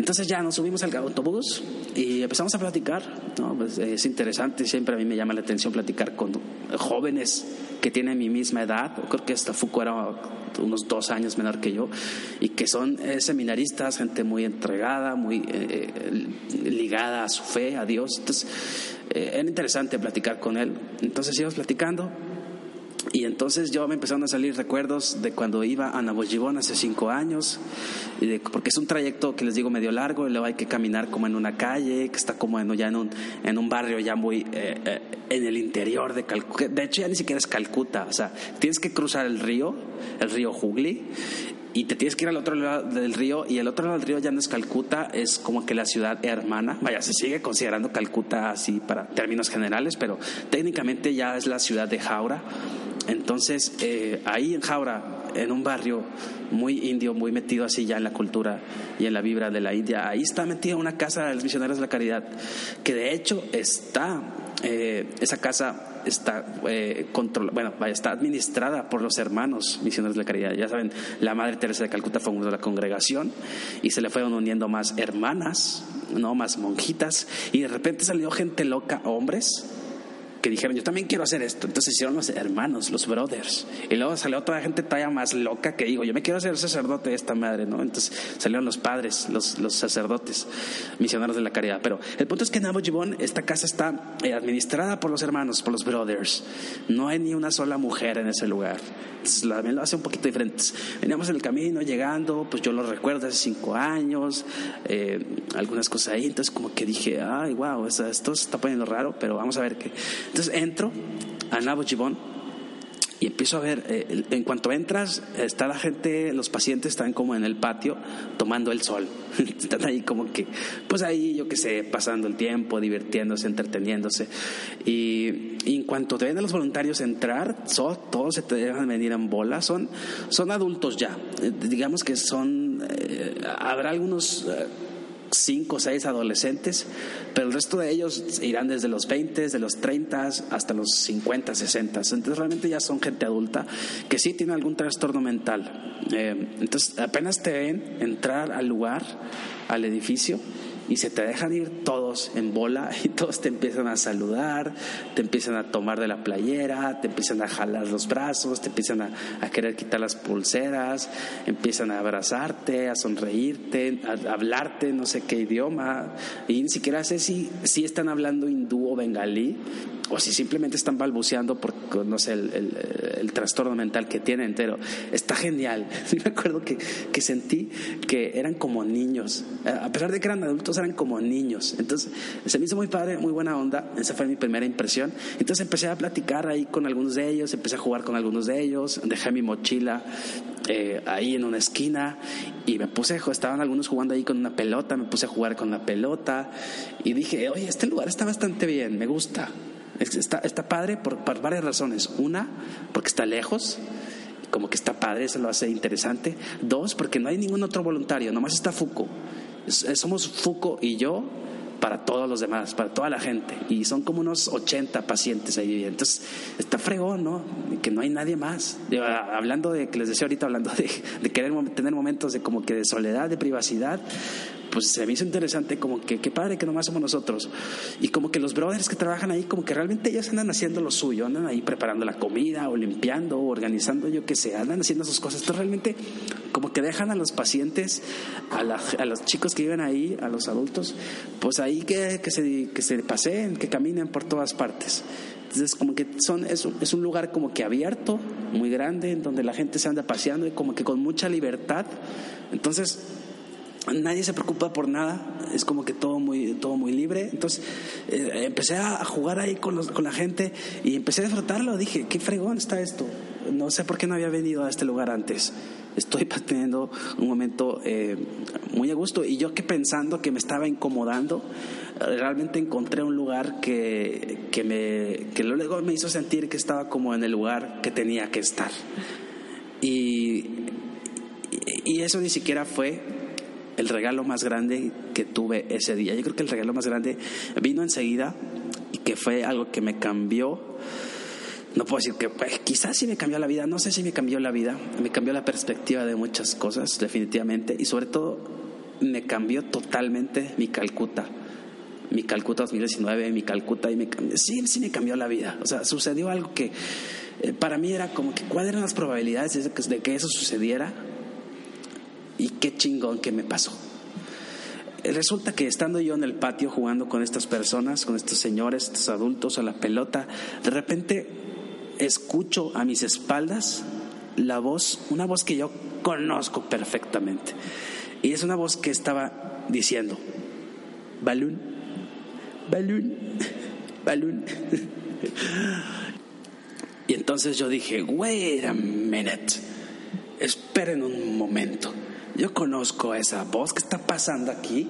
Entonces ya nos subimos al autobús y empezamos a platicar. ¿no? Pues es interesante, siempre a mí me llama la atención platicar con jóvenes que tienen mi misma edad. Creo que hasta Foucault era unos dos años menor que yo y que son eh, seminaristas, gente muy entregada, muy eh, eh, ligada a su fe, a Dios. Entonces era interesante platicar con él. Entonces íbamos platicando y entonces yo me empezaron a salir recuerdos de cuando iba a Nabojibón hace cinco años, y de, porque es un trayecto que les digo medio largo, y luego hay que caminar como en una calle, que está como en, ya en un, en un barrio ya muy eh, eh, en el interior de Calcuta. De hecho ya ni siquiera es Calcuta, o sea, tienes que cruzar el río, el río Jugli, y te tienes que ir al otro lado del río y el otro lado del río ya no es Calcuta, es como que la ciudad hermana, vaya, se sigue considerando Calcuta así para términos generales, pero técnicamente ya es la ciudad de Jaura. Entonces, eh, ahí en Jaura, en un barrio muy indio, muy metido así ya en la cultura y en la vibra de la India, ahí está metida una casa de los misioneros de la caridad, que de hecho está, eh, esa casa está eh, bueno, está administrada por los hermanos misioneros de la caridad. Ya saben, la Madre Teresa de Calcuta fue de la congregación y se le fueron uniendo más hermanas, no más monjitas, y de repente salió gente loca, hombres, que dijeron, yo también quiero hacer esto. Entonces hicieron los hermanos, los brothers. Y luego salió otra gente todavía más loca que digo, yo me quiero hacer sacerdote de esta madre, ¿no? Entonces salieron los padres, los, los sacerdotes, misioneros de la caridad. Pero el punto es que en Abu esta casa está eh, administrada por los hermanos, por los brothers. No hay ni una sola mujer en ese lugar. Entonces también lo hace un poquito diferente. Veníamos en el camino, llegando, pues yo lo recuerdo hace cinco años, eh, algunas cosas ahí. Entonces como que dije, ay, wow, esto se está poniendo raro, pero vamos a ver qué entonces entro a Nabo y empiezo a ver, eh, en cuanto entras, está la gente, los pacientes están como en el patio tomando el sol. están ahí como que, pues ahí, yo qué sé, pasando el tiempo, divirtiéndose, entreteniéndose. Y, en cuanto te ven a los voluntarios entrar, todos se te dejan venir en bola. Son, son adultos ya. Eh, digamos que son, eh, habrá algunos cinco o seis adolescentes, pero el resto de ellos irán desde los 20, de los 30 hasta los 50, 60. Entonces realmente ya son gente adulta que sí tiene algún trastorno mental. Eh, entonces apenas te ven entrar al lugar, al edificio, y se te dejan ir todos en bola y todos te empiezan a saludar, te empiezan a tomar de la playera, te empiezan a jalar los brazos, te empiezan a, querer quitar las pulseras, empiezan a abrazarte, a sonreírte, a, hablarte no sé qué idioma y ni siquiera sé si, si están hablando hindú o bengalí o si simplemente están balbuceando por, no sé, el, trastorno mental que tienen entero. Está genial. me acuerdo que, que, sentí que eran como niños. A pesar de que eran adultos, eran como niños. Entonces, se me hizo muy padre, muy buena onda. Esa fue mi primera impresión. Entonces empecé a platicar ahí con algunos de ellos, empecé a jugar con algunos de ellos, dejé mi mochila eh, ahí en una esquina y me puse, estaban algunos jugando ahí con una pelota, me puse a jugar con la pelota y dije, oye, este lugar está bastante bien, me gusta. Está, está padre por, por, varias razones. Una, porque está lejos, como que está padre, eso lo hace interesante. Dos, porque no hay ningún otro voluntario, nomás está Fuco. Somos Fuco y yo para todos los demás, para toda la gente. Y son como unos 80 pacientes ahí. Entonces, está fregón, ¿no? Que no hay nadie más. hablando de, que les decía ahorita, hablando de, de querer tener momentos de como que de soledad, de privacidad, pues se me hizo interesante como que qué padre que nomás somos nosotros. Y como que los brothers que trabajan ahí, como que realmente ellos andan haciendo lo suyo, andan ahí preparando la comida o limpiando o organizando, yo qué sé, andan haciendo sus cosas. Entonces realmente como que dejan a los pacientes, a, a los chicos que viven ahí, a los adultos, pues ahí que, que, se, que se paseen, que caminen por todas partes. Entonces, como que son, es, es, un lugar como que abierto, muy grande, en donde la gente se anda paseando y como que con mucha libertad. Entonces, nadie se preocupa por nada, es como que todo muy, todo muy libre. Entonces eh, empecé a jugar ahí con, los, con la gente y empecé a disfrutarlo. Dije, qué fregón está esto. No sé por qué no había venido a este lugar antes. Estoy teniendo un momento eh, muy a gusto y yo que pensando que me estaba incomodando, realmente encontré un lugar que, que, me, que luego me hizo sentir que estaba como en el lugar que tenía que estar. Y, y eso ni siquiera fue el regalo más grande que tuve ese día. Yo creo que el regalo más grande vino enseguida y que fue algo que me cambió. No puedo decir que pues, quizás sí me cambió la vida, no sé si me cambió la vida, me cambió la perspectiva de muchas cosas, definitivamente, y sobre todo me cambió totalmente mi Calcuta. Mi Calcuta 2019, mi Calcuta, y me sí, sí me cambió la vida. O sea, sucedió algo que eh, para mí era como que cuáles eran las probabilidades de que, de que eso sucediera y qué chingón que me pasó. Eh, Resulta que estando yo en el patio jugando con estas personas, con estos señores, estos adultos a la pelota, de repente escucho a mis espaldas la voz, una voz que yo conozco perfectamente. Y es una voz que estaba diciendo, balón, balón, balón. Y entonces yo dije, wait a minute, esperen un momento. Yo conozco esa voz que está pasando aquí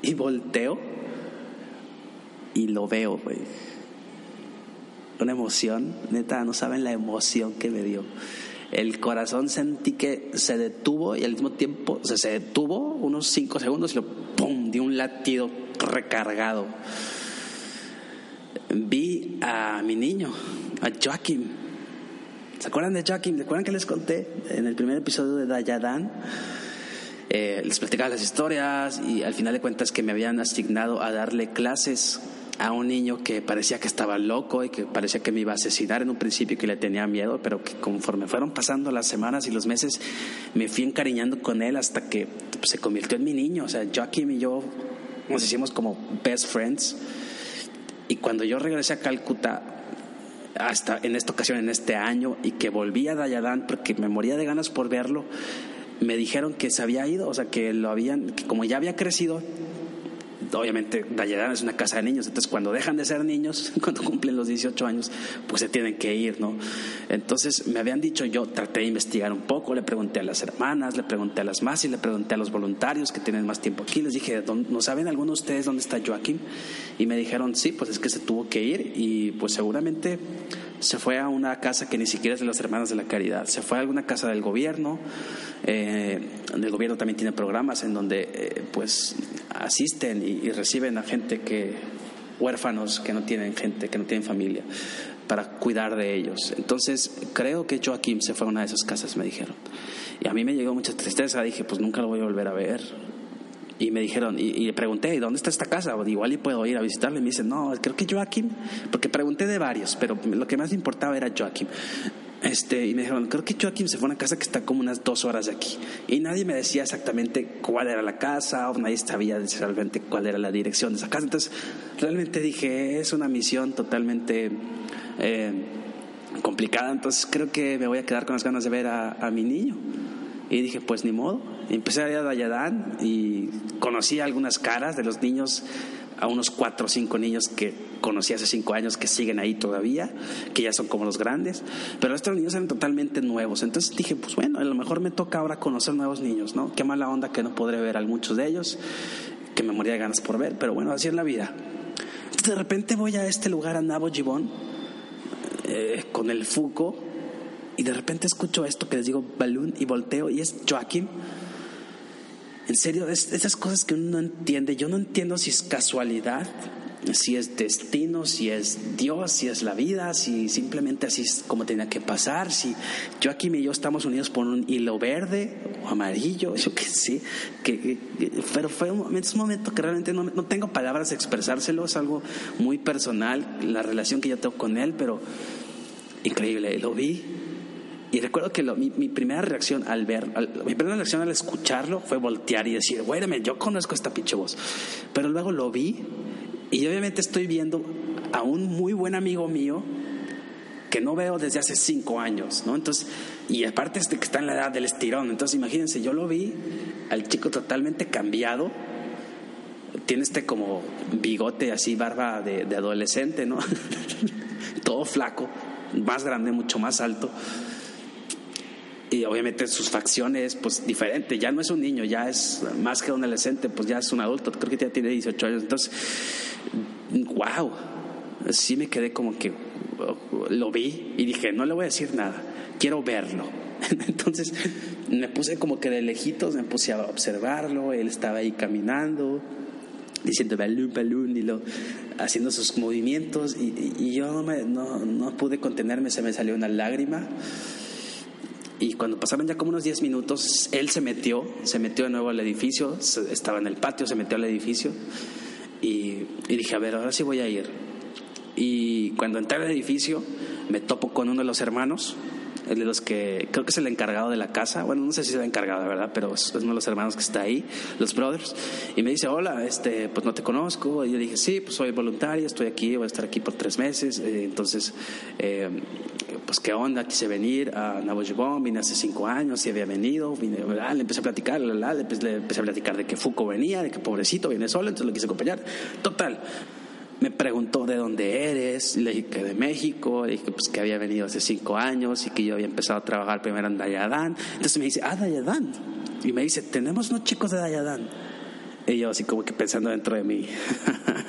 y volteo y lo veo, güey. Una emoción, neta, no saben la emoción que me dio. El corazón sentí que se detuvo y al mismo tiempo se detuvo unos cinco segundos y lo pum, dio un latido recargado. Vi a mi niño, a Joaquim. ¿Se acuerdan de Joaquim? ¿Se acuerdan que les conté en el primer episodio de Dayadan? Eh, les platicaba las historias y al final de cuentas que me habían asignado a darle clases a un niño que parecía que estaba loco y que parecía que me iba a asesinar en un principio y que le tenía miedo, pero que conforme fueron pasando las semanas y los meses me fui encariñando con él hasta que pues, se convirtió en mi niño. O sea, Joaquim y yo nos hicimos como best friends. Y cuando yo regresé a Calcuta, hasta en esta ocasión, en este año, y que volví a Dayadan porque me moría de ganas por verlo, me dijeron que se había ido, o sea, que lo habían, que como ya había crecido, obviamente Dayadan es una casa de niños, entonces cuando dejan de ser niños, cuando cumplen los 18 años, pues se tienen que ir, ¿no? Entonces me habían dicho, yo traté de investigar un poco, le pregunté a las hermanas, le pregunté a las más y le pregunté a los voluntarios que tienen más tiempo aquí, les dije, ¿no saben alguno de ustedes dónde está Joaquín? Y me dijeron, sí, pues es que se tuvo que ir y pues seguramente se fue a una casa que ni siquiera es de las hermanas de la caridad, se fue a alguna casa del gobierno, eh, el gobierno también tiene programas en donde eh, pues asisten y, reciben a gente que huérfanos que no tienen gente, que no tienen familia para cuidar de ellos. Entonces, creo que Joaquín se fue a una de esas casas, me dijeron. Y a mí me llegó mucha tristeza, dije, pues nunca lo voy a volver a ver. Y me dijeron, y, y le pregunté, ¿dónde está esta casa? Igual y puedo ir a visitarle. Y me dicen, no, creo que Joaquín, porque pregunté de varios, pero lo que más me importaba era Joaquín. Este, y me dijeron, creo que Joaquín se fue a una casa que está como unas dos horas de aquí. Y nadie me decía exactamente cuál era la casa, o nadie sabía realmente cuál era la dirección de esa casa. Entonces, realmente dije, es una misión totalmente eh, complicada. Entonces, creo que me voy a quedar con las ganas de ver a mi niño. Y dije, pues ni modo. Empecé a ir a Dayadán y conocí algunas caras de los niños, a unos cuatro o cinco niños que conocí hace cinco años que siguen ahí todavía, que ya son como los grandes, pero estos niños eran totalmente nuevos. Entonces dije, pues bueno, a lo mejor me toca ahora conocer nuevos niños, ¿no? Qué mala onda que no podré ver a muchos de ellos, que me moría de ganas por ver, pero bueno, así es la vida. Entonces de repente voy a este lugar, a Nabo Gibón, eh, con el Fuco, y de repente escucho esto que les digo, balloon, y volteo, y es Joaquín. En serio, es, esas cosas que uno no entiende. Yo no entiendo si es casualidad, si es destino, si es Dios, si es la vida, si simplemente así es como tenía que pasar, si Joaquín y yo estamos unidos por un hilo verde o amarillo, yo qué sé, que, que, pero fue un, un momento que realmente no, no tengo palabras de expresárselo, es algo muy personal, la relación que yo tengo con él, pero increíble, lo vi y recuerdo que lo, mi, mi, primera reacción al ver, al, mi primera reacción al escucharlo fue voltear y decir, güey, yo conozco esta pinche voz. Pero luego lo vi y obviamente estoy viendo a un muy buen amigo mío que no veo desde hace cinco años, ¿no? Entonces, y aparte este que está en la edad del estirón, entonces imagínense, yo lo vi al chico totalmente cambiado, tiene este como bigote así, barba de, de adolescente, ¿no? Todo flaco, más grande, mucho más alto y obviamente sus facciones, pues diferente, ya no es un niño, ya es más que un adolescente, pues ya es un adulto, creo que ya tiene 18 años, entonces, wow, sí me quedé como que lo vi y dije, no le voy a decir nada, quiero verlo. Entonces me puse como que de lejitos, me puse a observarlo, él estaba ahí caminando, diciendo balloon, balloon, y lo, haciendo sus movimientos, y, y yo no, me, no, no pude contenerme, se me salió una lágrima Y cuando pasaron ya como unos 10 minutos, él se metió, se metió de nuevo al edificio, estaba en el patio, se metió al edificio y, y dije, a ver, ahora sí voy a ir. Y cuando entré al edificio, me topo con uno de los hermanos el de los que creo que es el encargado de la casa, bueno, no sé si es el encargado, de verdad, pero es uno de los hermanos que está ahí, los brothers, y me dice, hola, este, pues no te conozco, y yo dije, sí, pues soy voluntaria, estoy aquí, voy a estar aquí por tres meses, eh, entonces, eh, pues qué onda, quise venir a Nabojibón, vine hace cinco años y había venido, vine, le empecé a platicar, le, empecé a platicar de que Foucault venía, de que pobrecito viene solo, entonces lo quise acompañar, total me preguntó de dónde eres, le dije que de México, le dije pues que había venido hace cinco años y que yo había empezado a trabajar primero en Dayadán. Entonces me dice, ah, Dayadán. Y me dice, tenemos unos chicos de Dayadán. Y yo así como que pensando dentro de mí,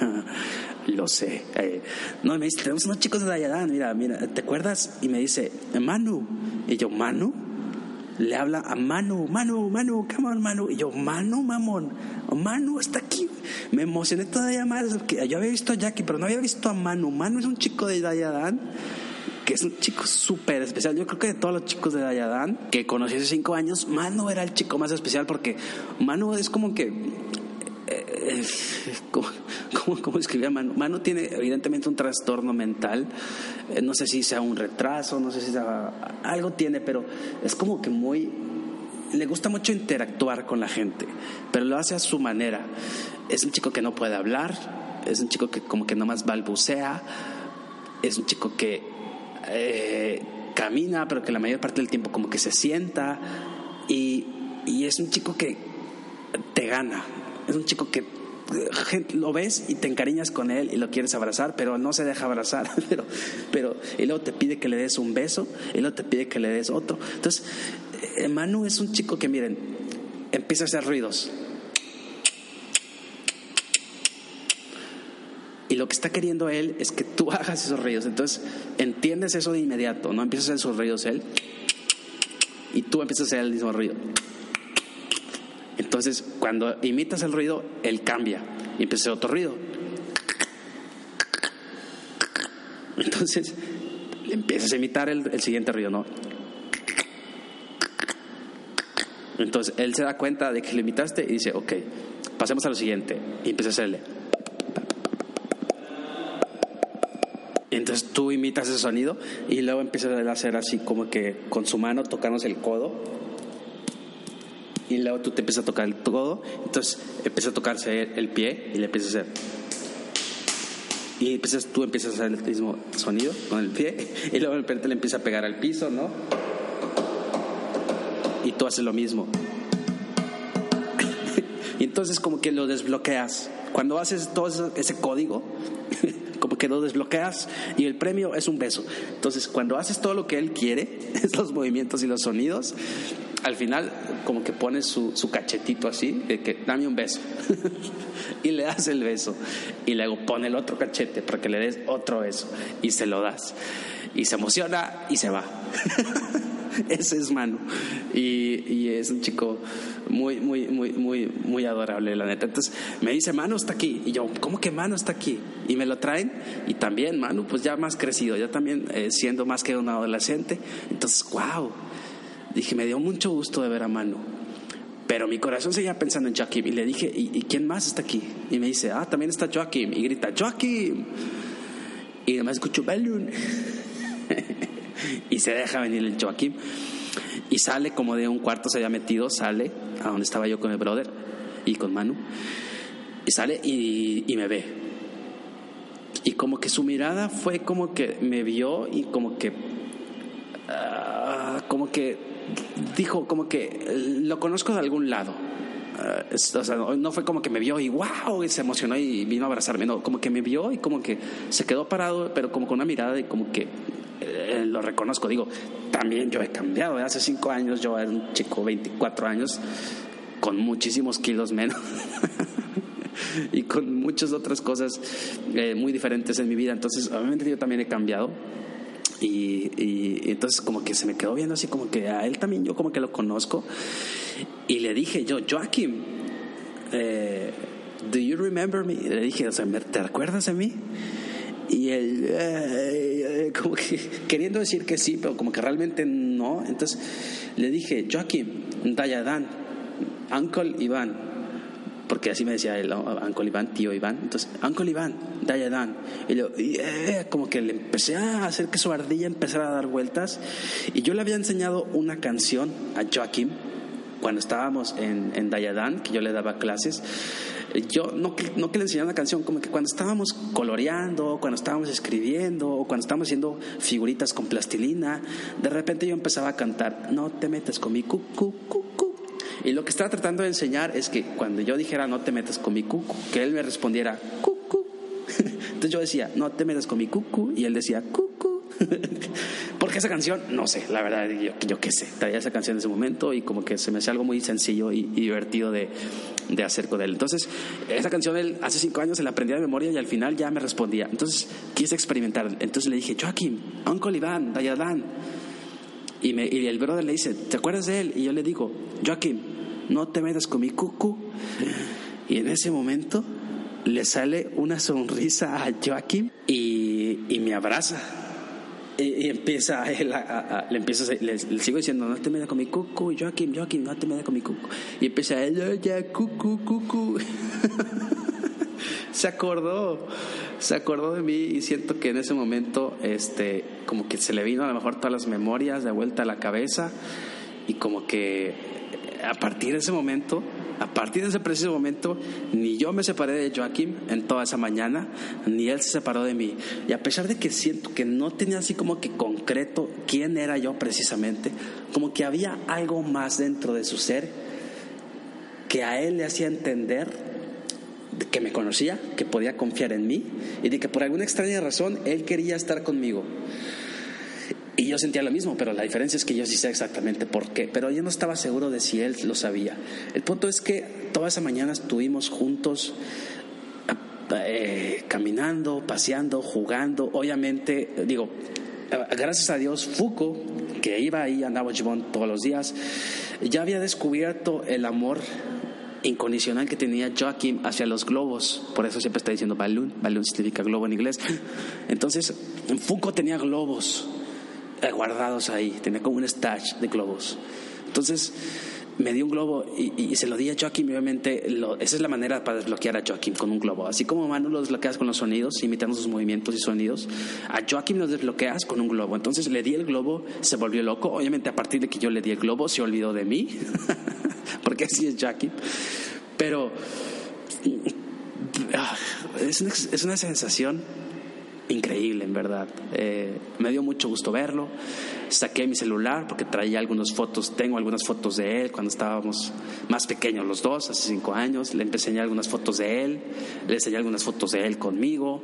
lo sé. Eh, no, me dice, tenemos unos chicos de Dayadán, mira, mira, ¿te acuerdas? Y me dice, Manu. Y yo, Manu. Le habla a Manu, Manu, Manu, come on, Manu. Y yo, Manu, mamón, Manu está aquí. Me emocioné todavía más. Porque yo había visto a Jackie, pero no había visto a Manu. Manu es un chico de Dayadan que es un chico súper especial. Yo creo que de todos los chicos de Dayadan que conocí hace cinco años, Manu era el chico más especial porque Manu es como que eh, ¿cómo, escribía Manu? Manu tiene evidentemente un trastorno mental, eh, no sé si sea un retraso, no sé si sea algo tiene, pero es como que muy le gusta mucho interactuar con la gente, pero lo hace a su manera. Es un chico que no puede hablar, es un chico que como que nomás balbucea, es un chico que eh, camina, pero que la mayor parte del tiempo como que se sienta y, es un chico que te gana, es un chico que lo ves y te encariñas con él y lo quieres abrazar, pero no se deja abrazar, pero, pero y luego te pide que le des un beso y luego te pide que le des otro. Entonces, eh, Manu es un chico que, miren, empieza a hacer ruidos. Y lo que está queriendo él es que tú hagas esos ruidos. Entonces, entiendes eso de inmediato, no empiezas a hacer esos ruidos él y tú empiezas a hacer el mismo ruido. Entonces, cuando imitas el ruido, él cambia y empieza otro ruido. Entonces, empiezas a imitar el, siguiente ruido, ¿no? Entonces él se da cuenta de que lo imitaste y dice, ok, pasemos a lo siguiente. Y empieza a hacerle. Entonces tú imitas ese sonido y luego empiezas a hacer así como que con su mano tocándose el codo. Y luego tú te empiezas a tocar el codo. Entonces empieza a tocarse el pie y le empiezas a hacer. Y empiezas, tú empiezas a hacer el mismo sonido con el pie. Y luego de repente le empieza a pegar al piso, ¿no? y tú haces lo mismo. y entonces como que lo desbloqueas. Cuando haces todo ese código, como que lo desbloqueas y el premio es un beso. Entonces cuando haces todo lo que él quiere, los movimientos y los sonidos, al final como que pones su, su cachetito así, de que dame un beso. y le das el beso. Y luego pone el otro cachete para que le des otro beso. Y se lo das. Y se emociona y se va. Ese es Manu. Y, es un chico muy, muy, muy, muy, muy adorable, la neta. Entonces me dice, Manu está aquí. Y yo, ¿cómo que Manu está aquí? Y me lo traen. Y también Manu, pues ya más crecido, ya también eh, siendo más que un adolescente. Entonces, wow. Dije, me dio mucho gusto de ver a Manu. Pero mi corazón seguía pensando en Joaquim. Y le dije, ¿y, quién más está aquí? Y me dice, ah, también está Joaquim. Y grita, Joaquim. Y además escucho, Balloon. y se deja venir el Joaquín y sale como de un cuarto se había metido, sale a donde estaba yo con el brother y con Manu y sale y, me ve y como que su mirada fue como que me vio y como que ah, como que dijo como que lo conozco de algún lado ah, o sea, no fue como que me vio y wow, y se emocionó y vino a abrazarme, no, como que me vio y como que se quedó parado, pero como con una mirada y como que eh, lo reconozco, digo, también yo he cambiado. Hace cinco años yo era un chico, 24 años, con muchísimos kilos menos. y con muchas otras cosas eh, muy diferentes en mi vida. Entonces, obviamente yo también he cambiado. Y, y, entonces como que se me quedó viendo así como que a él también yo como que lo conozco. Y le dije yo, Joaquim, eh, ¿do you remember me? Le dije, o sea, ¿te acuerdas de mí? Y él, eh, como que queriendo decir que sí, pero como que realmente no. Entonces le dije, Joaquín, Dayadan, Uncle Iván, porque así me decía él, Uncle Iván, tío Iván. Entonces, Uncle Iván, Dayadan. Y yo, eh", como que le empecé a hacer que su ardilla empezara a dar vueltas. Y yo le había enseñado una canción a Joaquín cuando estábamos en, en Dayadan, que yo le daba clases yo no que, no que le enseñara una canción, como que cuando estábamos coloreando, cuando estábamos escribiendo, o cuando estábamos haciendo figuritas con plastilina, de repente yo empezaba a cantar, no te metas con mi cucu, cucu. Y lo que estaba tratando de enseñar es que cuando yo dijera no te metas con mi cucu, que él me respondiera cucu. Entonces yo decía, no te metas con mi cucu, y él decía cucu. Porque esa canción, no sé, la verdad, yo, yo qué sé, traía esa canción en ese momento y como que se me hacía algo muy sencillo y, divertido de, de, hacer con él. Entonces, esa canción él hace cinco años se la aprendía de memoria y al final ya me respondía. Entonces, quise experimentar. Entonces le dije, Joaquín, Uncle Iván, Dayadán. Y, me, y el brother le dice, ¿te acuerdas de él? Y yo le digo, Joaquín, no te metas con mi cucu. Y en ese momento le sale una sonrisa a Joaquín y, y me abraza y, empieza él a, le empieza le, sigo diciendo no te metas con mi cucu Joaquín Joaquín no te metas con mi cucu y empieza él ya cucu cucu se acordó se acordó de mí y siento que en ese momento este como que se le vino a lo mejor todas las memorias de vuelta a la cabeza y como que a partir de ese momento a partir de ese preciso momento, ni yo me separé de Joaquín en toda esa mañana, ni él se separó de mí. Y a pesar de que siento que no tenía así como que concreto quién era yo precisamente, como que había algo más dentro de su ser que a él le hacía entender que me conocía, que podía confiar en mí y de que por alguna extraña razón él quería estar conmigo. Y yo sentía lo mismo, pero la diferencia es que yo sí sé exactamente por qué. Pero yo no estaba seguro de si él lo sabía. El punto es que toda esa mañana estuvimos juntos. Eh, caminando, paseando, jugando. Obviamente, digo, gracias a Dios, Foucault, que iba ahí a Navajibón todos los días, ya había descubierto el amor incondicional que tenía Joaquín hacia los globos. Por eso siempre está diciendo balloon. Balloon significa globo en inglés. Entonces, Foucault tenía globos guardados ahí, tenía como un stash de globos. Entonces me dio un globo y, se lo di a Joaquín, obviamente esa es la manera para desbloquear a Joaquín con un globo. Así como Manu lo desbloqueas con los sonidos, imitando sus movimientos y sonidos, a Joaquín lo desbloqueas con un globo. Entonces le di el globo, se volvió loco. Obviamente a partir de que yo le di el globo, se olvidó de mí, porque así es Joaquín. Pero ah, es es una sensación increíble, en verdad. Eh, me dio mucho gusto verlo. Saqué mi celular porque traía algunas fotos, tengo algunas fotos de él cuando estábamos más pequeños los dos, hace cinco años. Le enseñé algunas fotos de él, le enseñé algunas fotos de él conmigo.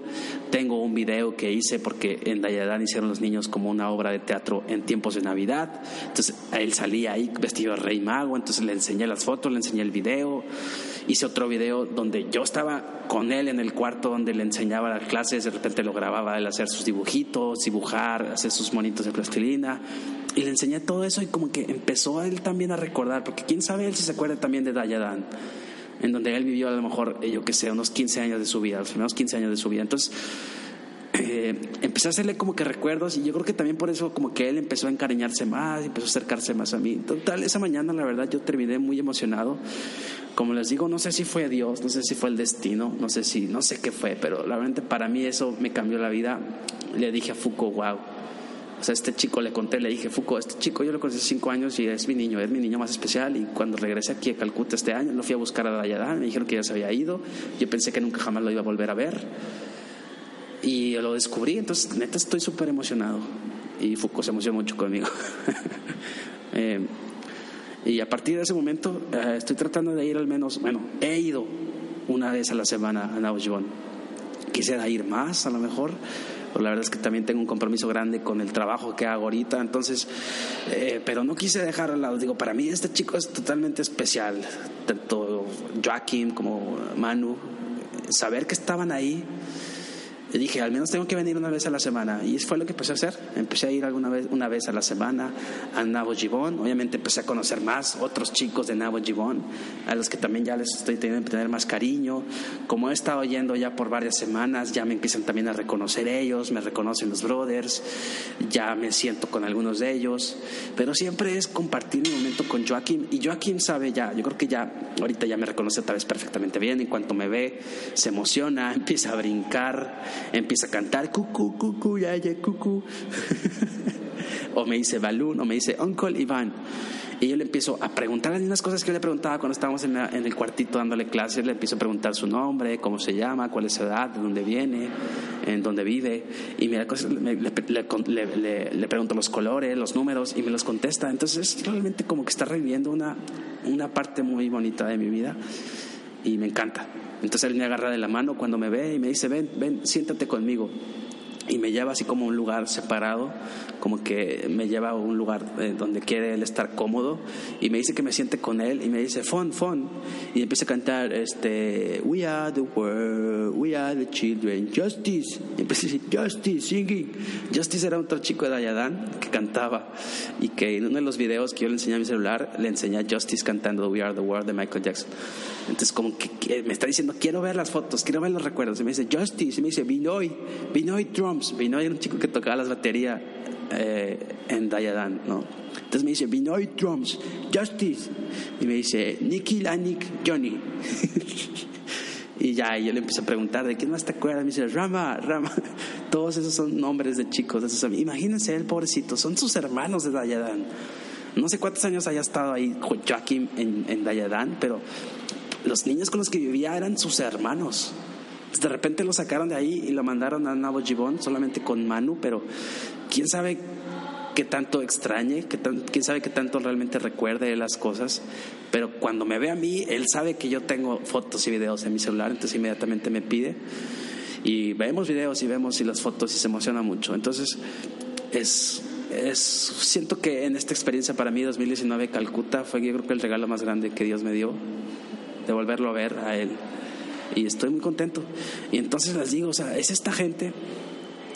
Tengo un video que hice porque en Dayadán hicieron los niños como una obra de teatro en tiempos de Navidad. Entonces él salía ahí vestido de rey mago, entonces le enseñé las fotos, le enseñé el video. Hice otro video donde yo estaba con él en el cuarto donde le enseñaba las clases, de repente lo grababa él hacer sus dibujitos, dibujar, hacer sus monitos de plastilina. Y le enseñé todo eso y como que empezó él también a recordar, porque quién sabe él si se acuerda también de Dayadan, en donde él vivió a lo mejor, eh, yo que sé, unos 15 años de su vida, los primeros 15 años de su vida. Entonces, eh, empecé a hacerle como que recuerdos y yo creo que también por eso como que él empezó a encariñarse más, empezó a acercarse más a mí. Total, esa mañana la verdad yo terminé muy emocionado. Como les digo, no sé si fue Dios, no sé si fue el destino, no sé si, no sé qué fue, pero la verdad para mí eso me cambió la vida. Le dije a Foucault, wow. O sea, este chico le conté, le dije, Foucault, este chico yo lo conocí hace cinco años y es mi niño, es mi niño más especial. Y cuando regresé aquí a Calcuta este año, lo fui a buscar a Dayadán, me dijeron que ya se había ido. Yo pensé que nunca jamás lo iba a volver a ver y lo descubrí, entonces neta estoy súper emocionado. Y Foucault se emocionó mucho conmigo. Eh, y a partir de ese momento eh, estoy tratando de ir al menos, bueno, he ido una vez a la semana a Naujon. Quisiera ir más a lo mejor, pero la verdad es que también tengo un compromiso grande con el trabajo que hago ahorita, entonces, eh, pero no quise dejar al lado. Digo, para mí este chico es totalmente especial, tanto Joaquín como Manu, saber que estaban ahí Y dije, al menos tengo que venir una vez a la semana. Y fue lo que empecé a hacer. Empecé a ir alguna vez, una vez a la semana a Nabo Gibón. Obviamente empecé a conocer más otros chicos de Nabo Gibón, a los que también ya les estoy teniendo que tener más cariño. Como he estado yendo ya por varias semanas, ya me empiezan también a reconocer ellos, me reconocen los brothers, ya me siento con algunos de ellos. Pero siempre es compartir mi momento con Joaquín. Y Joaquín sabe ya, yo creo que ya, ahorita ya me reconoce otra vez perfectamente bien. En cuanto me ve, se emociona, empieza a brincar empieza a cantar cucu, cucu, ya, ya, cucu. o me dice Balloon, o me dice Uncle Iván. Y yo le empiezo a preguntar las mismas cosas que yo le preguntaba cuando estábamos en, el cuartito dándole clases. Le empiezo a preguntar su nombre, cómo se llama, cuál es su edad, de dónde viene, en dónde vive. Y mira, le, le, le, pregunto los colores, los números, y me los contesta. Entonces, es realmente como que está reviviendo una, una parte muy bonita de mi vida. Y me encanta. Entonces él me agarra de la mano cuando me ve y me dice, ven, ven, siéntate conmigo. Y me lleva así como a un lugar separado, como que me lleva a un lugar eh, donde quiere él estar cómodo y me dice que me siente con él y me dice fun, fun y empieza a cantar este We are the world, we are the children, justice. Y empieza a decir justice, singing Justice era otro chico de Ayadán que cantaba y que en uno de los videos que yo le enseñé a mi celular le enseñé a Justice cantando We are the world de Michael Jackson entonces como que, me está diciendo quiero ver las fotos, quiero ver los recuerdos y me dice Justice y me dice Binoy, Binoy Trump Vino era un chico que tocaba las baterías eh, en Dayadan, ¿no? Entonces me dice, Vinoy Drums, Justice. Y me dice, Nicky, Lanik, Johnny. y ya, y yo le empiezo a preguntar, ¿de quién más te acuerdas? Me dice, Rama, Rama. Todos esos son nombres de chicos. Esos, imagínense el pobrecito, son sus hermanos de Dayadan. No sé cuántos años haya estado ahí Joaquín en, en Dayadan, pero los niños con los que vivía eran sus hermanos. De repente lo sacaron de ahí y lo mandaron a Nabo Gibón solamente con Manu, pero quién sabe qué tanto extrañe, qué quién sabe qué tanto realmente recuerde las cosas, pero cuando me ve a mí, él sabe que yo tengo fotos y videos en mi celular, entonces inmediatamente me pide y vemos videos y vemos y las fotos y se emociona mucho. Entonces, es, es, siento que en esta experiencia para mí 2019 Calcuta fue yo creo que el regalo más grande que Dios me dio, de volverlo a ver a él. Y estoy muy contento. Y entonces les digo, o sea, es esta gente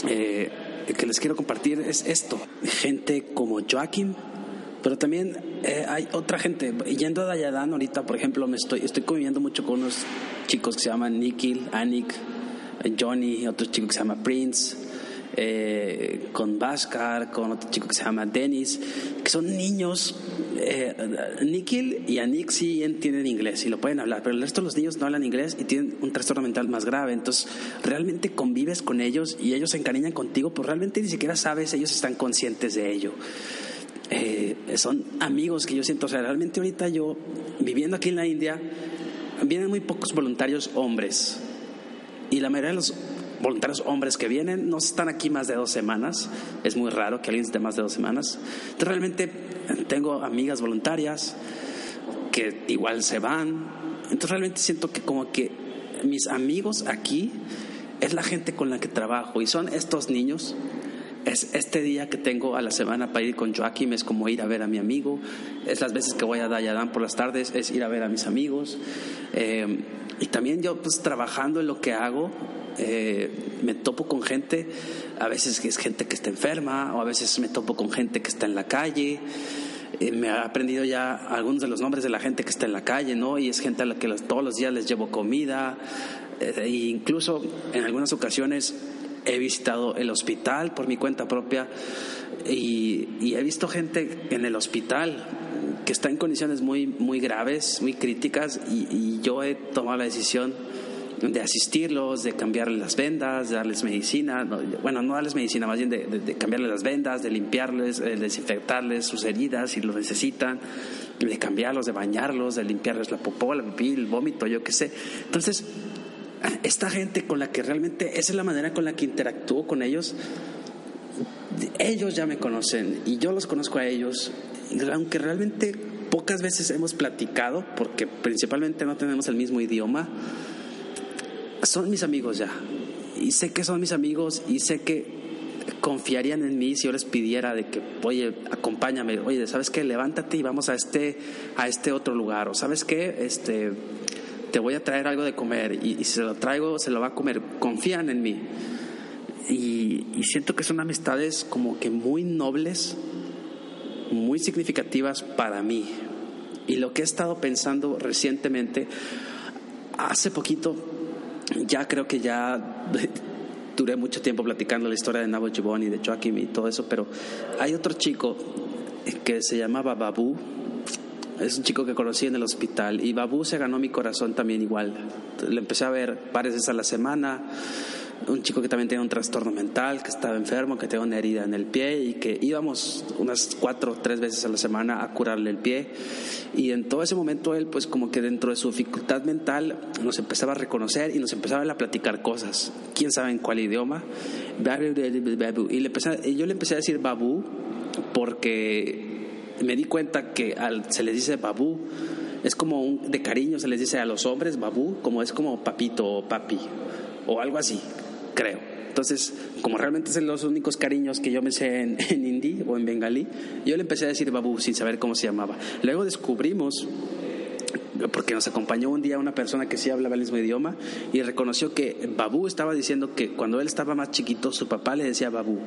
eh, que les quiero compartir, es esto, gente como Joaquín, pero también eh, hay otra gente, yendo a Dayadán ahorita, por ejemplo, me estoy, estoy conviviendo mucho con unos chicos que se llaman Nikhil, Anik, Johnny, otro chico que se llama Prince, eh, con Bhaskar, con otro chico que se llama Dennis, que son niños. Eh, Nikhil y Anik sí entienden inglés y lo pueden hablar, pero el resto de los niños no hablan inglés y tienen un trastorno mental más grave. Entonces, realmente convives con ellos y ellos se encariñan contigo, pero realmente ni siquiera sabes, ellos están conscientes de ello. Eh, son amigos que yo siento, o sea, realmente ahorita yo, viviendo aquí en la India, vienen muy pocos voluntarios hombres y la mayoría de los voluntarios hombres que vienen no están aquí más de dos semanas. Es muy raro que alguien esté más de dos semanas. Entonces realmente tengo amigas voluntarias que igual se van. Entonces realmente siento que como que mis amigos aquí es la gente con la que trabajo y son estos niños. Es este día que tengo a la semana para ir con Joaquim, es como ir a ver a mi amigo. Es las veces que voy a Dayadán por las tardes, es ir a ver a mis amigos. Eh, y también yo pues trabajando en lo que hago, eh, me topo con gente, a veces es gente que está enferma, o a veces me topo con gente que está en la calle. Eh, me ha aprendido ya algunos de los nombres de la gente que está en la calle, ¿no? Y es gente a la que todos los días les llevo comida. Eh, e incluso en algunas ocasiones he visitado el hospital por mi cuenta propia y, he visto gente en el hospital que está en condiciones muy, muy graves, muy críticas, y, yo he tomado la decisión de asistirlos, de cambiarles las vendas, de darles medicina, bueno, no darles medicina, más bien de, cambiarles las vendas, de limpiarles, de desinfectarles sus heridas si lo necesitan, de cambiarlos, de bañarlos, de limpiarles la popó, la pipí, el vómito, yo qué sé. Entonces, esta gente con la que realmente, esa es la manera con la que interactúo con ellos, ellos ya me conocen y yo los conozco a ellos, aunque realmente pocas veces hemos platicado, porque principalmente no tenemos el mismo idioma, son mis amigos ya. Y sé que son mis amigos y sé que confiarían en mí si yo les pidiera de que, oye, acompáñame, oye, ¿sabes qué? Levántate y vamos a este, a este otro lugar. O ¿sabes qué? Este, te voy a traer algo de comer y, si se lo traigo, se lo va a comer. Confían en mí. y, y siento que son amistades como que muy nobles, muy significativas para mí. Y lo que he estado pensando recientemente, hace poquito, ya creo que ya duré mucho tiempo platicando la historia de Nabo y de Joaquim y todo eso, pero hay otro chico que se llamaba Babu. Es un chico que conocí en el hospital y Babu se ganó mi corazón también igual. Le empecé a ver varias veces a la semana un chico que también tenía un trastorno mental, que estaba enfermo, que tenía una herida en el pie y que íbamos unas cuatro o tres veces a la semana a curarle el pie. Y en todo ese momento él, pues como que dentro de su dificultad mental, nos empezaba a reconocer y nos empezaba a platicar cosas. ¿Quién sabe en cuál idioma? Y, le empecé, yo le empecé a decir babu porque me di cuenta que se le dice babu es como un, de cariño se les dice a los hombres babu, como es como papito o papi o algo así creo. Entonces, como realmente son los únicos cariños que yo me sé en, hindi o en bengalí, yo le empecé a decir babu sin saber cómo se llamaba. Luego descubrimos porque nos acompañó un día una persona que sí hablaba el mismo idioma y reconoció que Babu estaba diciendo que cuando él estaba más chiquito su papá le decía Babu.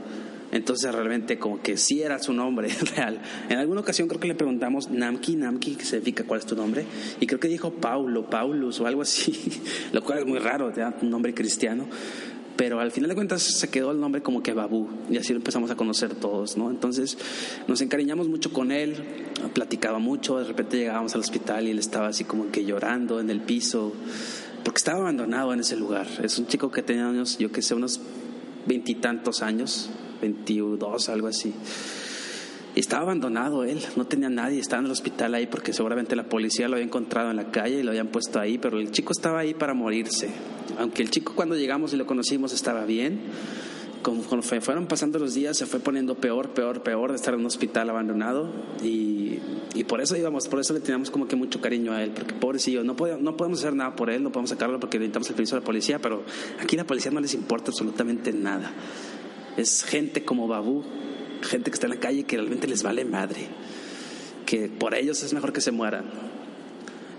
Entonces realmente como que sí era su nombre real. En alguna ocasión creo que le preguntamos Namki, Namki, que significa cuál es tu nombre, y creo que dijo Paulo, Paulus o algo así, lo cual es muy raro, un nombre cristiano pero al final de cuentas se quedó el nombre como que Babú y así lo empezamos a conocer todos, ¿no? Entonces nos encariñamos mucho con él, platicaba mucho, de repente llegábamos al hospital y él estaba así como que llorando en el piso, porque estaba abandonado en ese lugar. Es un chico que tenía años, yo que sé, unos veintitantos años, veintidós, algo así. Y estaba abandonado él, no tenía nadie, estaba en el hospital ahí porque seguramente la policía lo había encontrado en la calle y lo habían puesto ahí, pero el chico estaba ahí para morirse. Aunque el chico cuando llegamos y lo conocimos estaba bien, cuando fueron pasando los días se fue poniendo peor, peor, peor de estar en un hospital abandonado y, por eso íbamos, por eso le teníamos como que mucho cariño a él, porque pobrecillo, no, podemos, no podemos hacer nada por él, no podemos sacarlo porque necesitamos el permiso de la policía, pero aquí la policía no les importa absolutamente nada. Es gente como Babu gente que está en la calle que realmente les vale madre, que por ellos es mejor que se mueran.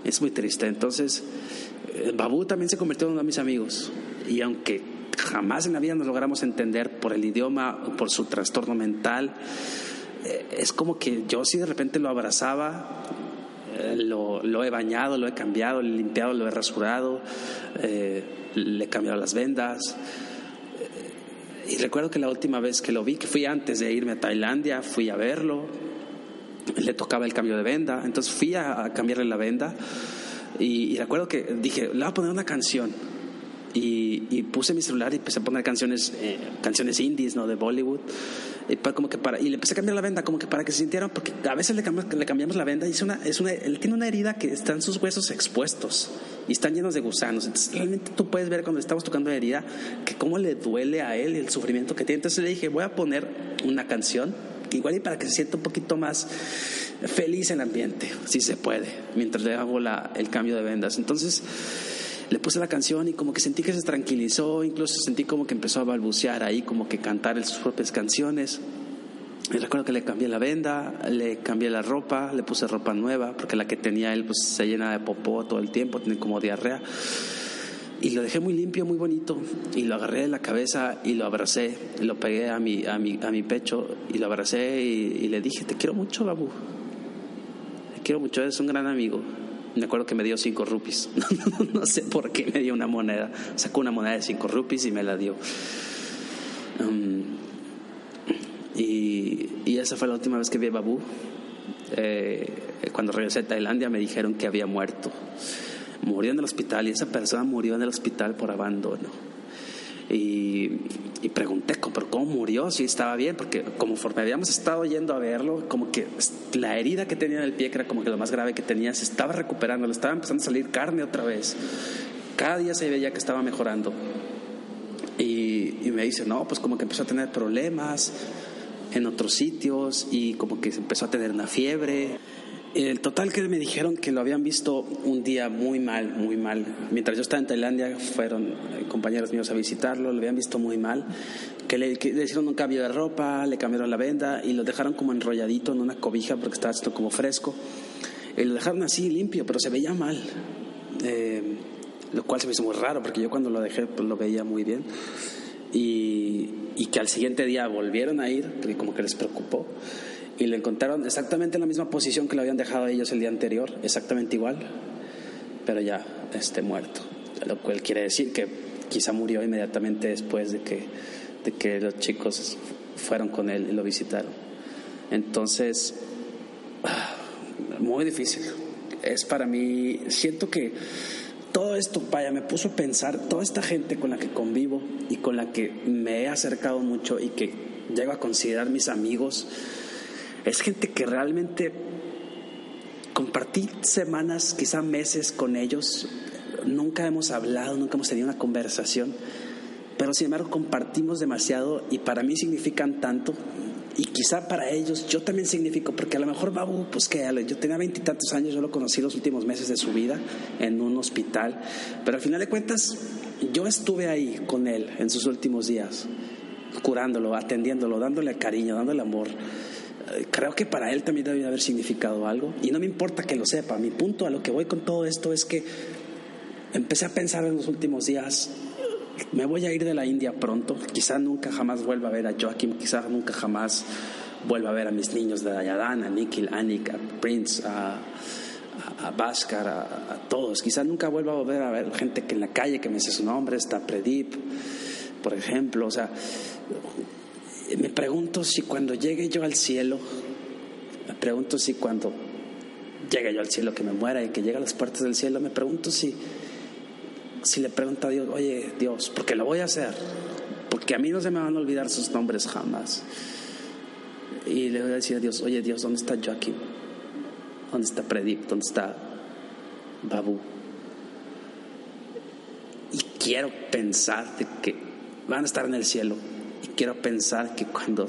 Es muy triste. Entonces, eh, Babu también se convirtió en uno de mis amigos. Y aunque jamás en la vida nos logramos entender por el idioma, por su trastorno mental, eh, es como que yo sí de repente lo abrazaba, eh, lo, lo, he bañado, lo he cambiado, lo he limpiado, lo he rasurado, le he cambiado las vendas. Y recuerdo que la última vez que lo vi, que fui antes de irme a Tailandia, fui a verlo, le tocaba el cambio de venda, entonces fui a, cambiarle la venda y, recuerdo que dije, le voy a poner una canción. Y, puse mi celular y empecé a poner canciones, eh, canciones indies, ¿no? De Bollywood. Y, como que para, y le empecé a cambiar la venda, como que para que se sintiera, porque a veces le cambiamos, le cambiamos la venda y es una, es una, él tiene una herida que están sus huesos expuestos y están llenos de gusanos. Entonces, realmente tú puedes ver cuando estamos tocando la herida que cómo le duele a él el sufrimiento que tiene. Entonces le dije, voy a poner una canción, igual y para que se sienta un poquito más feliz el ambiente, si se puede, mientras le hago el cambio de vendas. Entonces le puse la canción y como que sentí que se tranquilizó, incluso sentí como que empezó a balbucear ahí, como que cantar sus propias canciones. Y recuerdo que le cambié la venda, le cambié la ropa, le puse ropa nueva, porque la que tenía él pues se llena de popó todo el tiempo, tiene como diarrea. Y lo dejé muy limpio, muy bonito, y lo agarré de la cabeza y lo abracé, lo pegué a mi, a mi, a mi pecho y lo abracé y, le dije, te quiero mucho, Babu. Te quiero mucho, eres un gran amigo. Me acuerdo que me dio cinco rupees. no sé por qué me dio una moneda. Sacó una moneda de cinco rupees y me la dio. Um, y, esa fue la última vez que vi a Babu. Eh, cuando regresé a Tailandia me dijeron que había muerto. Murió en el hospital y esa persona murió en el hospital por abandono. Y, pregunté, ¿pero cómo murió? Si estaba bien, porque conforme habíamos estado yendo a verlo, como que la herida que tenía en el pie, que era como que lo más grave que tenía, se estaba recuperando, le estaba empezando a salir carne otra vez. Cada día se veía que estaba mejorando. Y, y me dice, no, pues como que empezó a tener problemas, en otros sitios y como que empezó a tener una fiebre. El total que me dijeron que lo habían visto un día muy mal, muy mal. Mientras yo estaba en Tailandia, fueron eh, compañeros míos a visitarlo, lo habían visto muy mal. Que le, hicieron un cambio de ropa, le cambiaron la venda y lo dejaron como enrolladito en una cobija porque estaba esto como fresco. Y lo dejaron así limpio, pero se veía mal. Eh, lo cual se me hizo muy raro porque yo cuando lo dejé pues, lo veía muy bien. y, y que al siguiente día volvieron a ir, porque como que les preocupó, y lo encontraron exactamente en la misma posición que lo habían dejado ellos el día anterior, exactamente igual, pero ya este, muerto. Lo cual quiere decir que quizá murió inmediatamente después de que, de que los chicos fueron con él y lo visitaron. Entonces, ah, muy difícil. Es para mí, siento que todo esto, vaya, me puso a pensar, toda esta gente con la que convivo y con la que me he acercado mucho y que llego a considerar mis amigos, es gente que realmente compartí semanas, quizá meses con ellos, nunca hemos hablado, nunca hemos tenido una conversación, pero sin embargo compartimos demasiado y para mí significan tanto y quizá para ellos yo también significo, porque a lo mejor Babu, pues que yo tenía veintitantos años, yo lo conocí los últimos meses de su vida en un hospital, pero al final de cuentas yo estuve ahí con él en sus últimos días, curándolo, atendiéndolo, dándole cariño, dándole amor. Creo que para él también debe haber significado algo y no me importa que lo sepa. Mi punto a lo que voy con todo esto es que empecé a pensar en los últimos días me voy a ir de la India pronto, quizá nunca jamás vuelva a ver a Joaquim, quizá nunca jamás vuelva a ver a mis niños de Dayadan, a Nikhil, a Anik, a Prince, a, a, Bhaskar, a, todos. Quizá nunca vuelva a volver a ver gente que en la calle que me dice su nombre, está Predip, por ejemplo. O sea, me pregunto si cuando llegue yo al cielo, me pregunto si cuando llegue yo al cielo, que me muera y que llegue a las puertas del cielo, me pregunto si si le pregunta a Dios, oye Dios, porque lo voy a hacer, porque a mí no se me van a olvidar sus nombres jamás. Y le voy a decir a Dios, oye Dios, ¿dónde está Joaquín? ¿Dónde está Predip? ¿Dónde está Babu? Y quiero pensar de que van a estar en el cielo. Y quiero pensar que cuando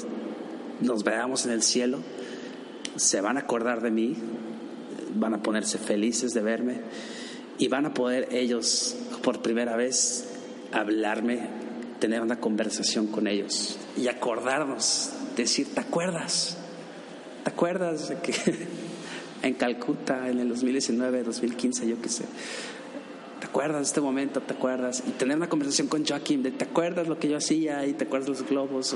nos veamos en el cielo, se van a acordar de mí, van a ponerse felices de verme y van a poder ellos por primera vez hablarme, tener una conversación con ellos y acordarnos, decir, ¿te acuerdas? ¿Te acuerdas de que en Calcuta en el 2019, 2015, yo qué sé? ¿Te acuerdas de este momento? ¿Te acuerdas? Y tener una conversación con Joaquín de ¿te acuerdas lo que yo hacía? Y ¿te acuerdas los globos?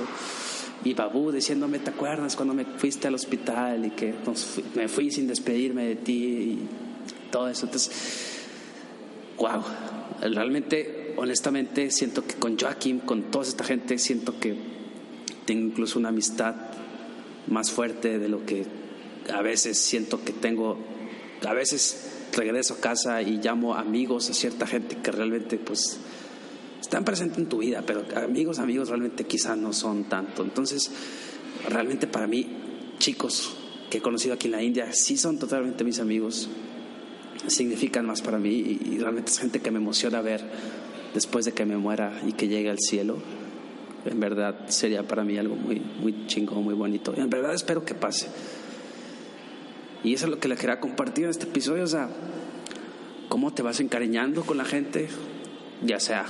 y Babu diciéndome, ¿te acuerdas cuando me fuiste al hospital y que me fui sin despedirme de ti? Y todo eso. Entonces, wow, realmente, honestamente, siento que con Joaquín, con toda esta gente, siento que tengo incluso una amistad más fuerte de lo que a veces siento que tengo, a veces regreso a casa y llamo amigos a cierta gente que realmente pues están presentes en tu vida, pero amigos, amigos realmente quizá no son tanto. Entonces, realmente para mí, chicos que he conocido aquí en la India, sí son totalmente mis amigos, significan más para mí y, realmente es gente que me emociona ver después de que me muera y que llegue al cielo. En verdad sería para mí algo muy, muy chingón, muy bonito. Y en verdad espero que pase. Y eso es lo que le quería compartir en este episodio, o sea, cómo te vas encariñando con la gente, ya sea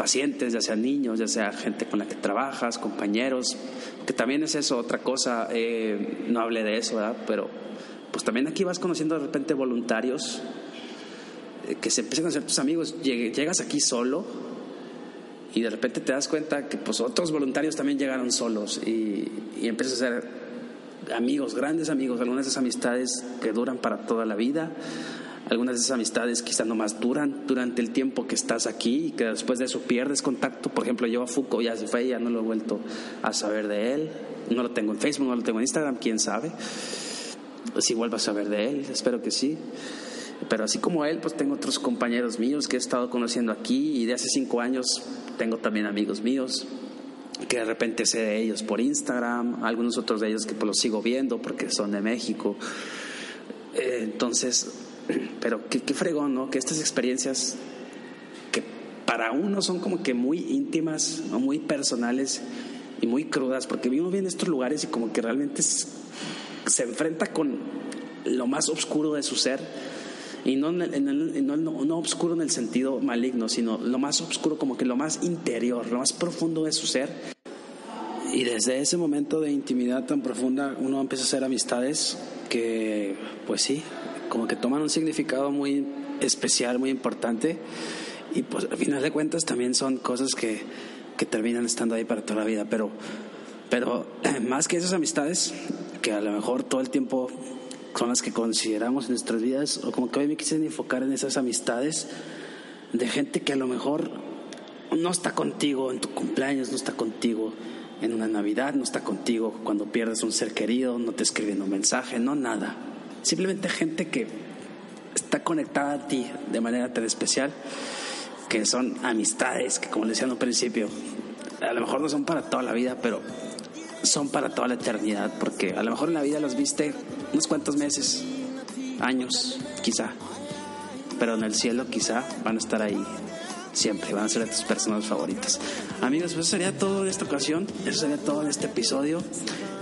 pacientes, ya sea niños, ya sea gente con la que trabajas, compañeros, que también es eso, otra cosa, eh, no hablé de eso. Pero pues también aquí vas conociendo de repente voluntarios eh, que se empiezan a ser tus amigos. Llegas aquí solo y de repente te das cuenta que pues otros voluntarios también llegaron solos y, y empiezas a ser amigos, grandes amigos, algunas de esas amistades que duran para toda la vida. Algunas de esas amistades quizás no más duran durante el tiempo que estás aquí y que después de eso pierdes contacto. Por ejemplo, yo a Foucault ya se fue, ya no lo he vuelto a saber de él. No lo tengo en Facebook, no lo tengo en Instagram, quién sabe si vuelvas a saber de él, espero que sí. Pero así como él, pues tengo otros compañeros míos que he estado conociendo aquí y de hace cinco años tengo también amigos míos que de repente sé de ellos por Instagram, algunos otros de ellos que pues los sigo viendo porque son de México. Eh, entonces, pero qué, qué fregón, ¿no? Que estas experiencias que para uno son como que muy íntimas, o muy personales y muy crudas, porque vimos bien estos lugares y como que realmente se enfrenta con lo más oscuro de su ser y no, en no, no, oscuro en el sentido maligno, sino lo más oscuro como que lo más interior, lo más profundo de su ser. Y desde ese momento de intimidad tan profunda uno empieza a hacer amistades que, pues sí, como que toman un significado muy especial, muy importante. Y pues al final de cuentas también son cosas que que terminan estando ahí para toda la vida, pero, pero más que esas amistades, que a lo mejor todo el tiempo son las que consideramos en nuestras vidas, o como que hoy me quise enfocar en esas amistades de gente que a lo mejor no está contigo en tu cumpleaños, no está contigo en una Navidad, no está contigo cuando pierdes un ser querido, no te escribiendo un mensaje, no nada. Simplemente gente que está conectada a ti de manera tan especial que son amistades que como le decía un principio, a lo mejor no son para toda la vida, pero son para toda la eternidad, porque a lo mejor en la vida los viste unos cuantos meses, años, quizá, pero en el cielo quizá van a estar ahí siempre, van a ser tus personas favoritas. Amigos, pues eso sería todo en esta ocasión, eso sería todo en este episodio.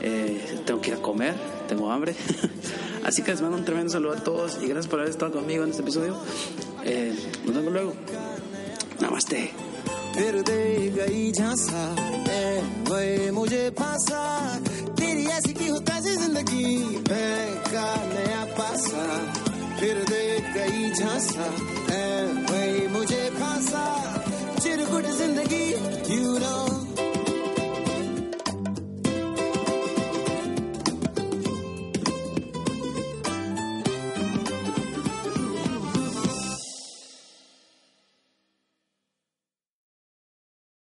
Eh, tengo que ir a comer, tengo hambre. Así que les mando un tremendo saludo a todos y gracias por haber estado conmigo en este episodio. Eh, nos vemos luego. Namaste. फिर दे गई झांसा। वही मुझे फांसा। तेरी ऐसी की हो ताजी ज़िंदगी। मैं का नया पासा। फिर दे गई झांसा। वही मुझे फांसा। चिरकुट ज़िंदगी यू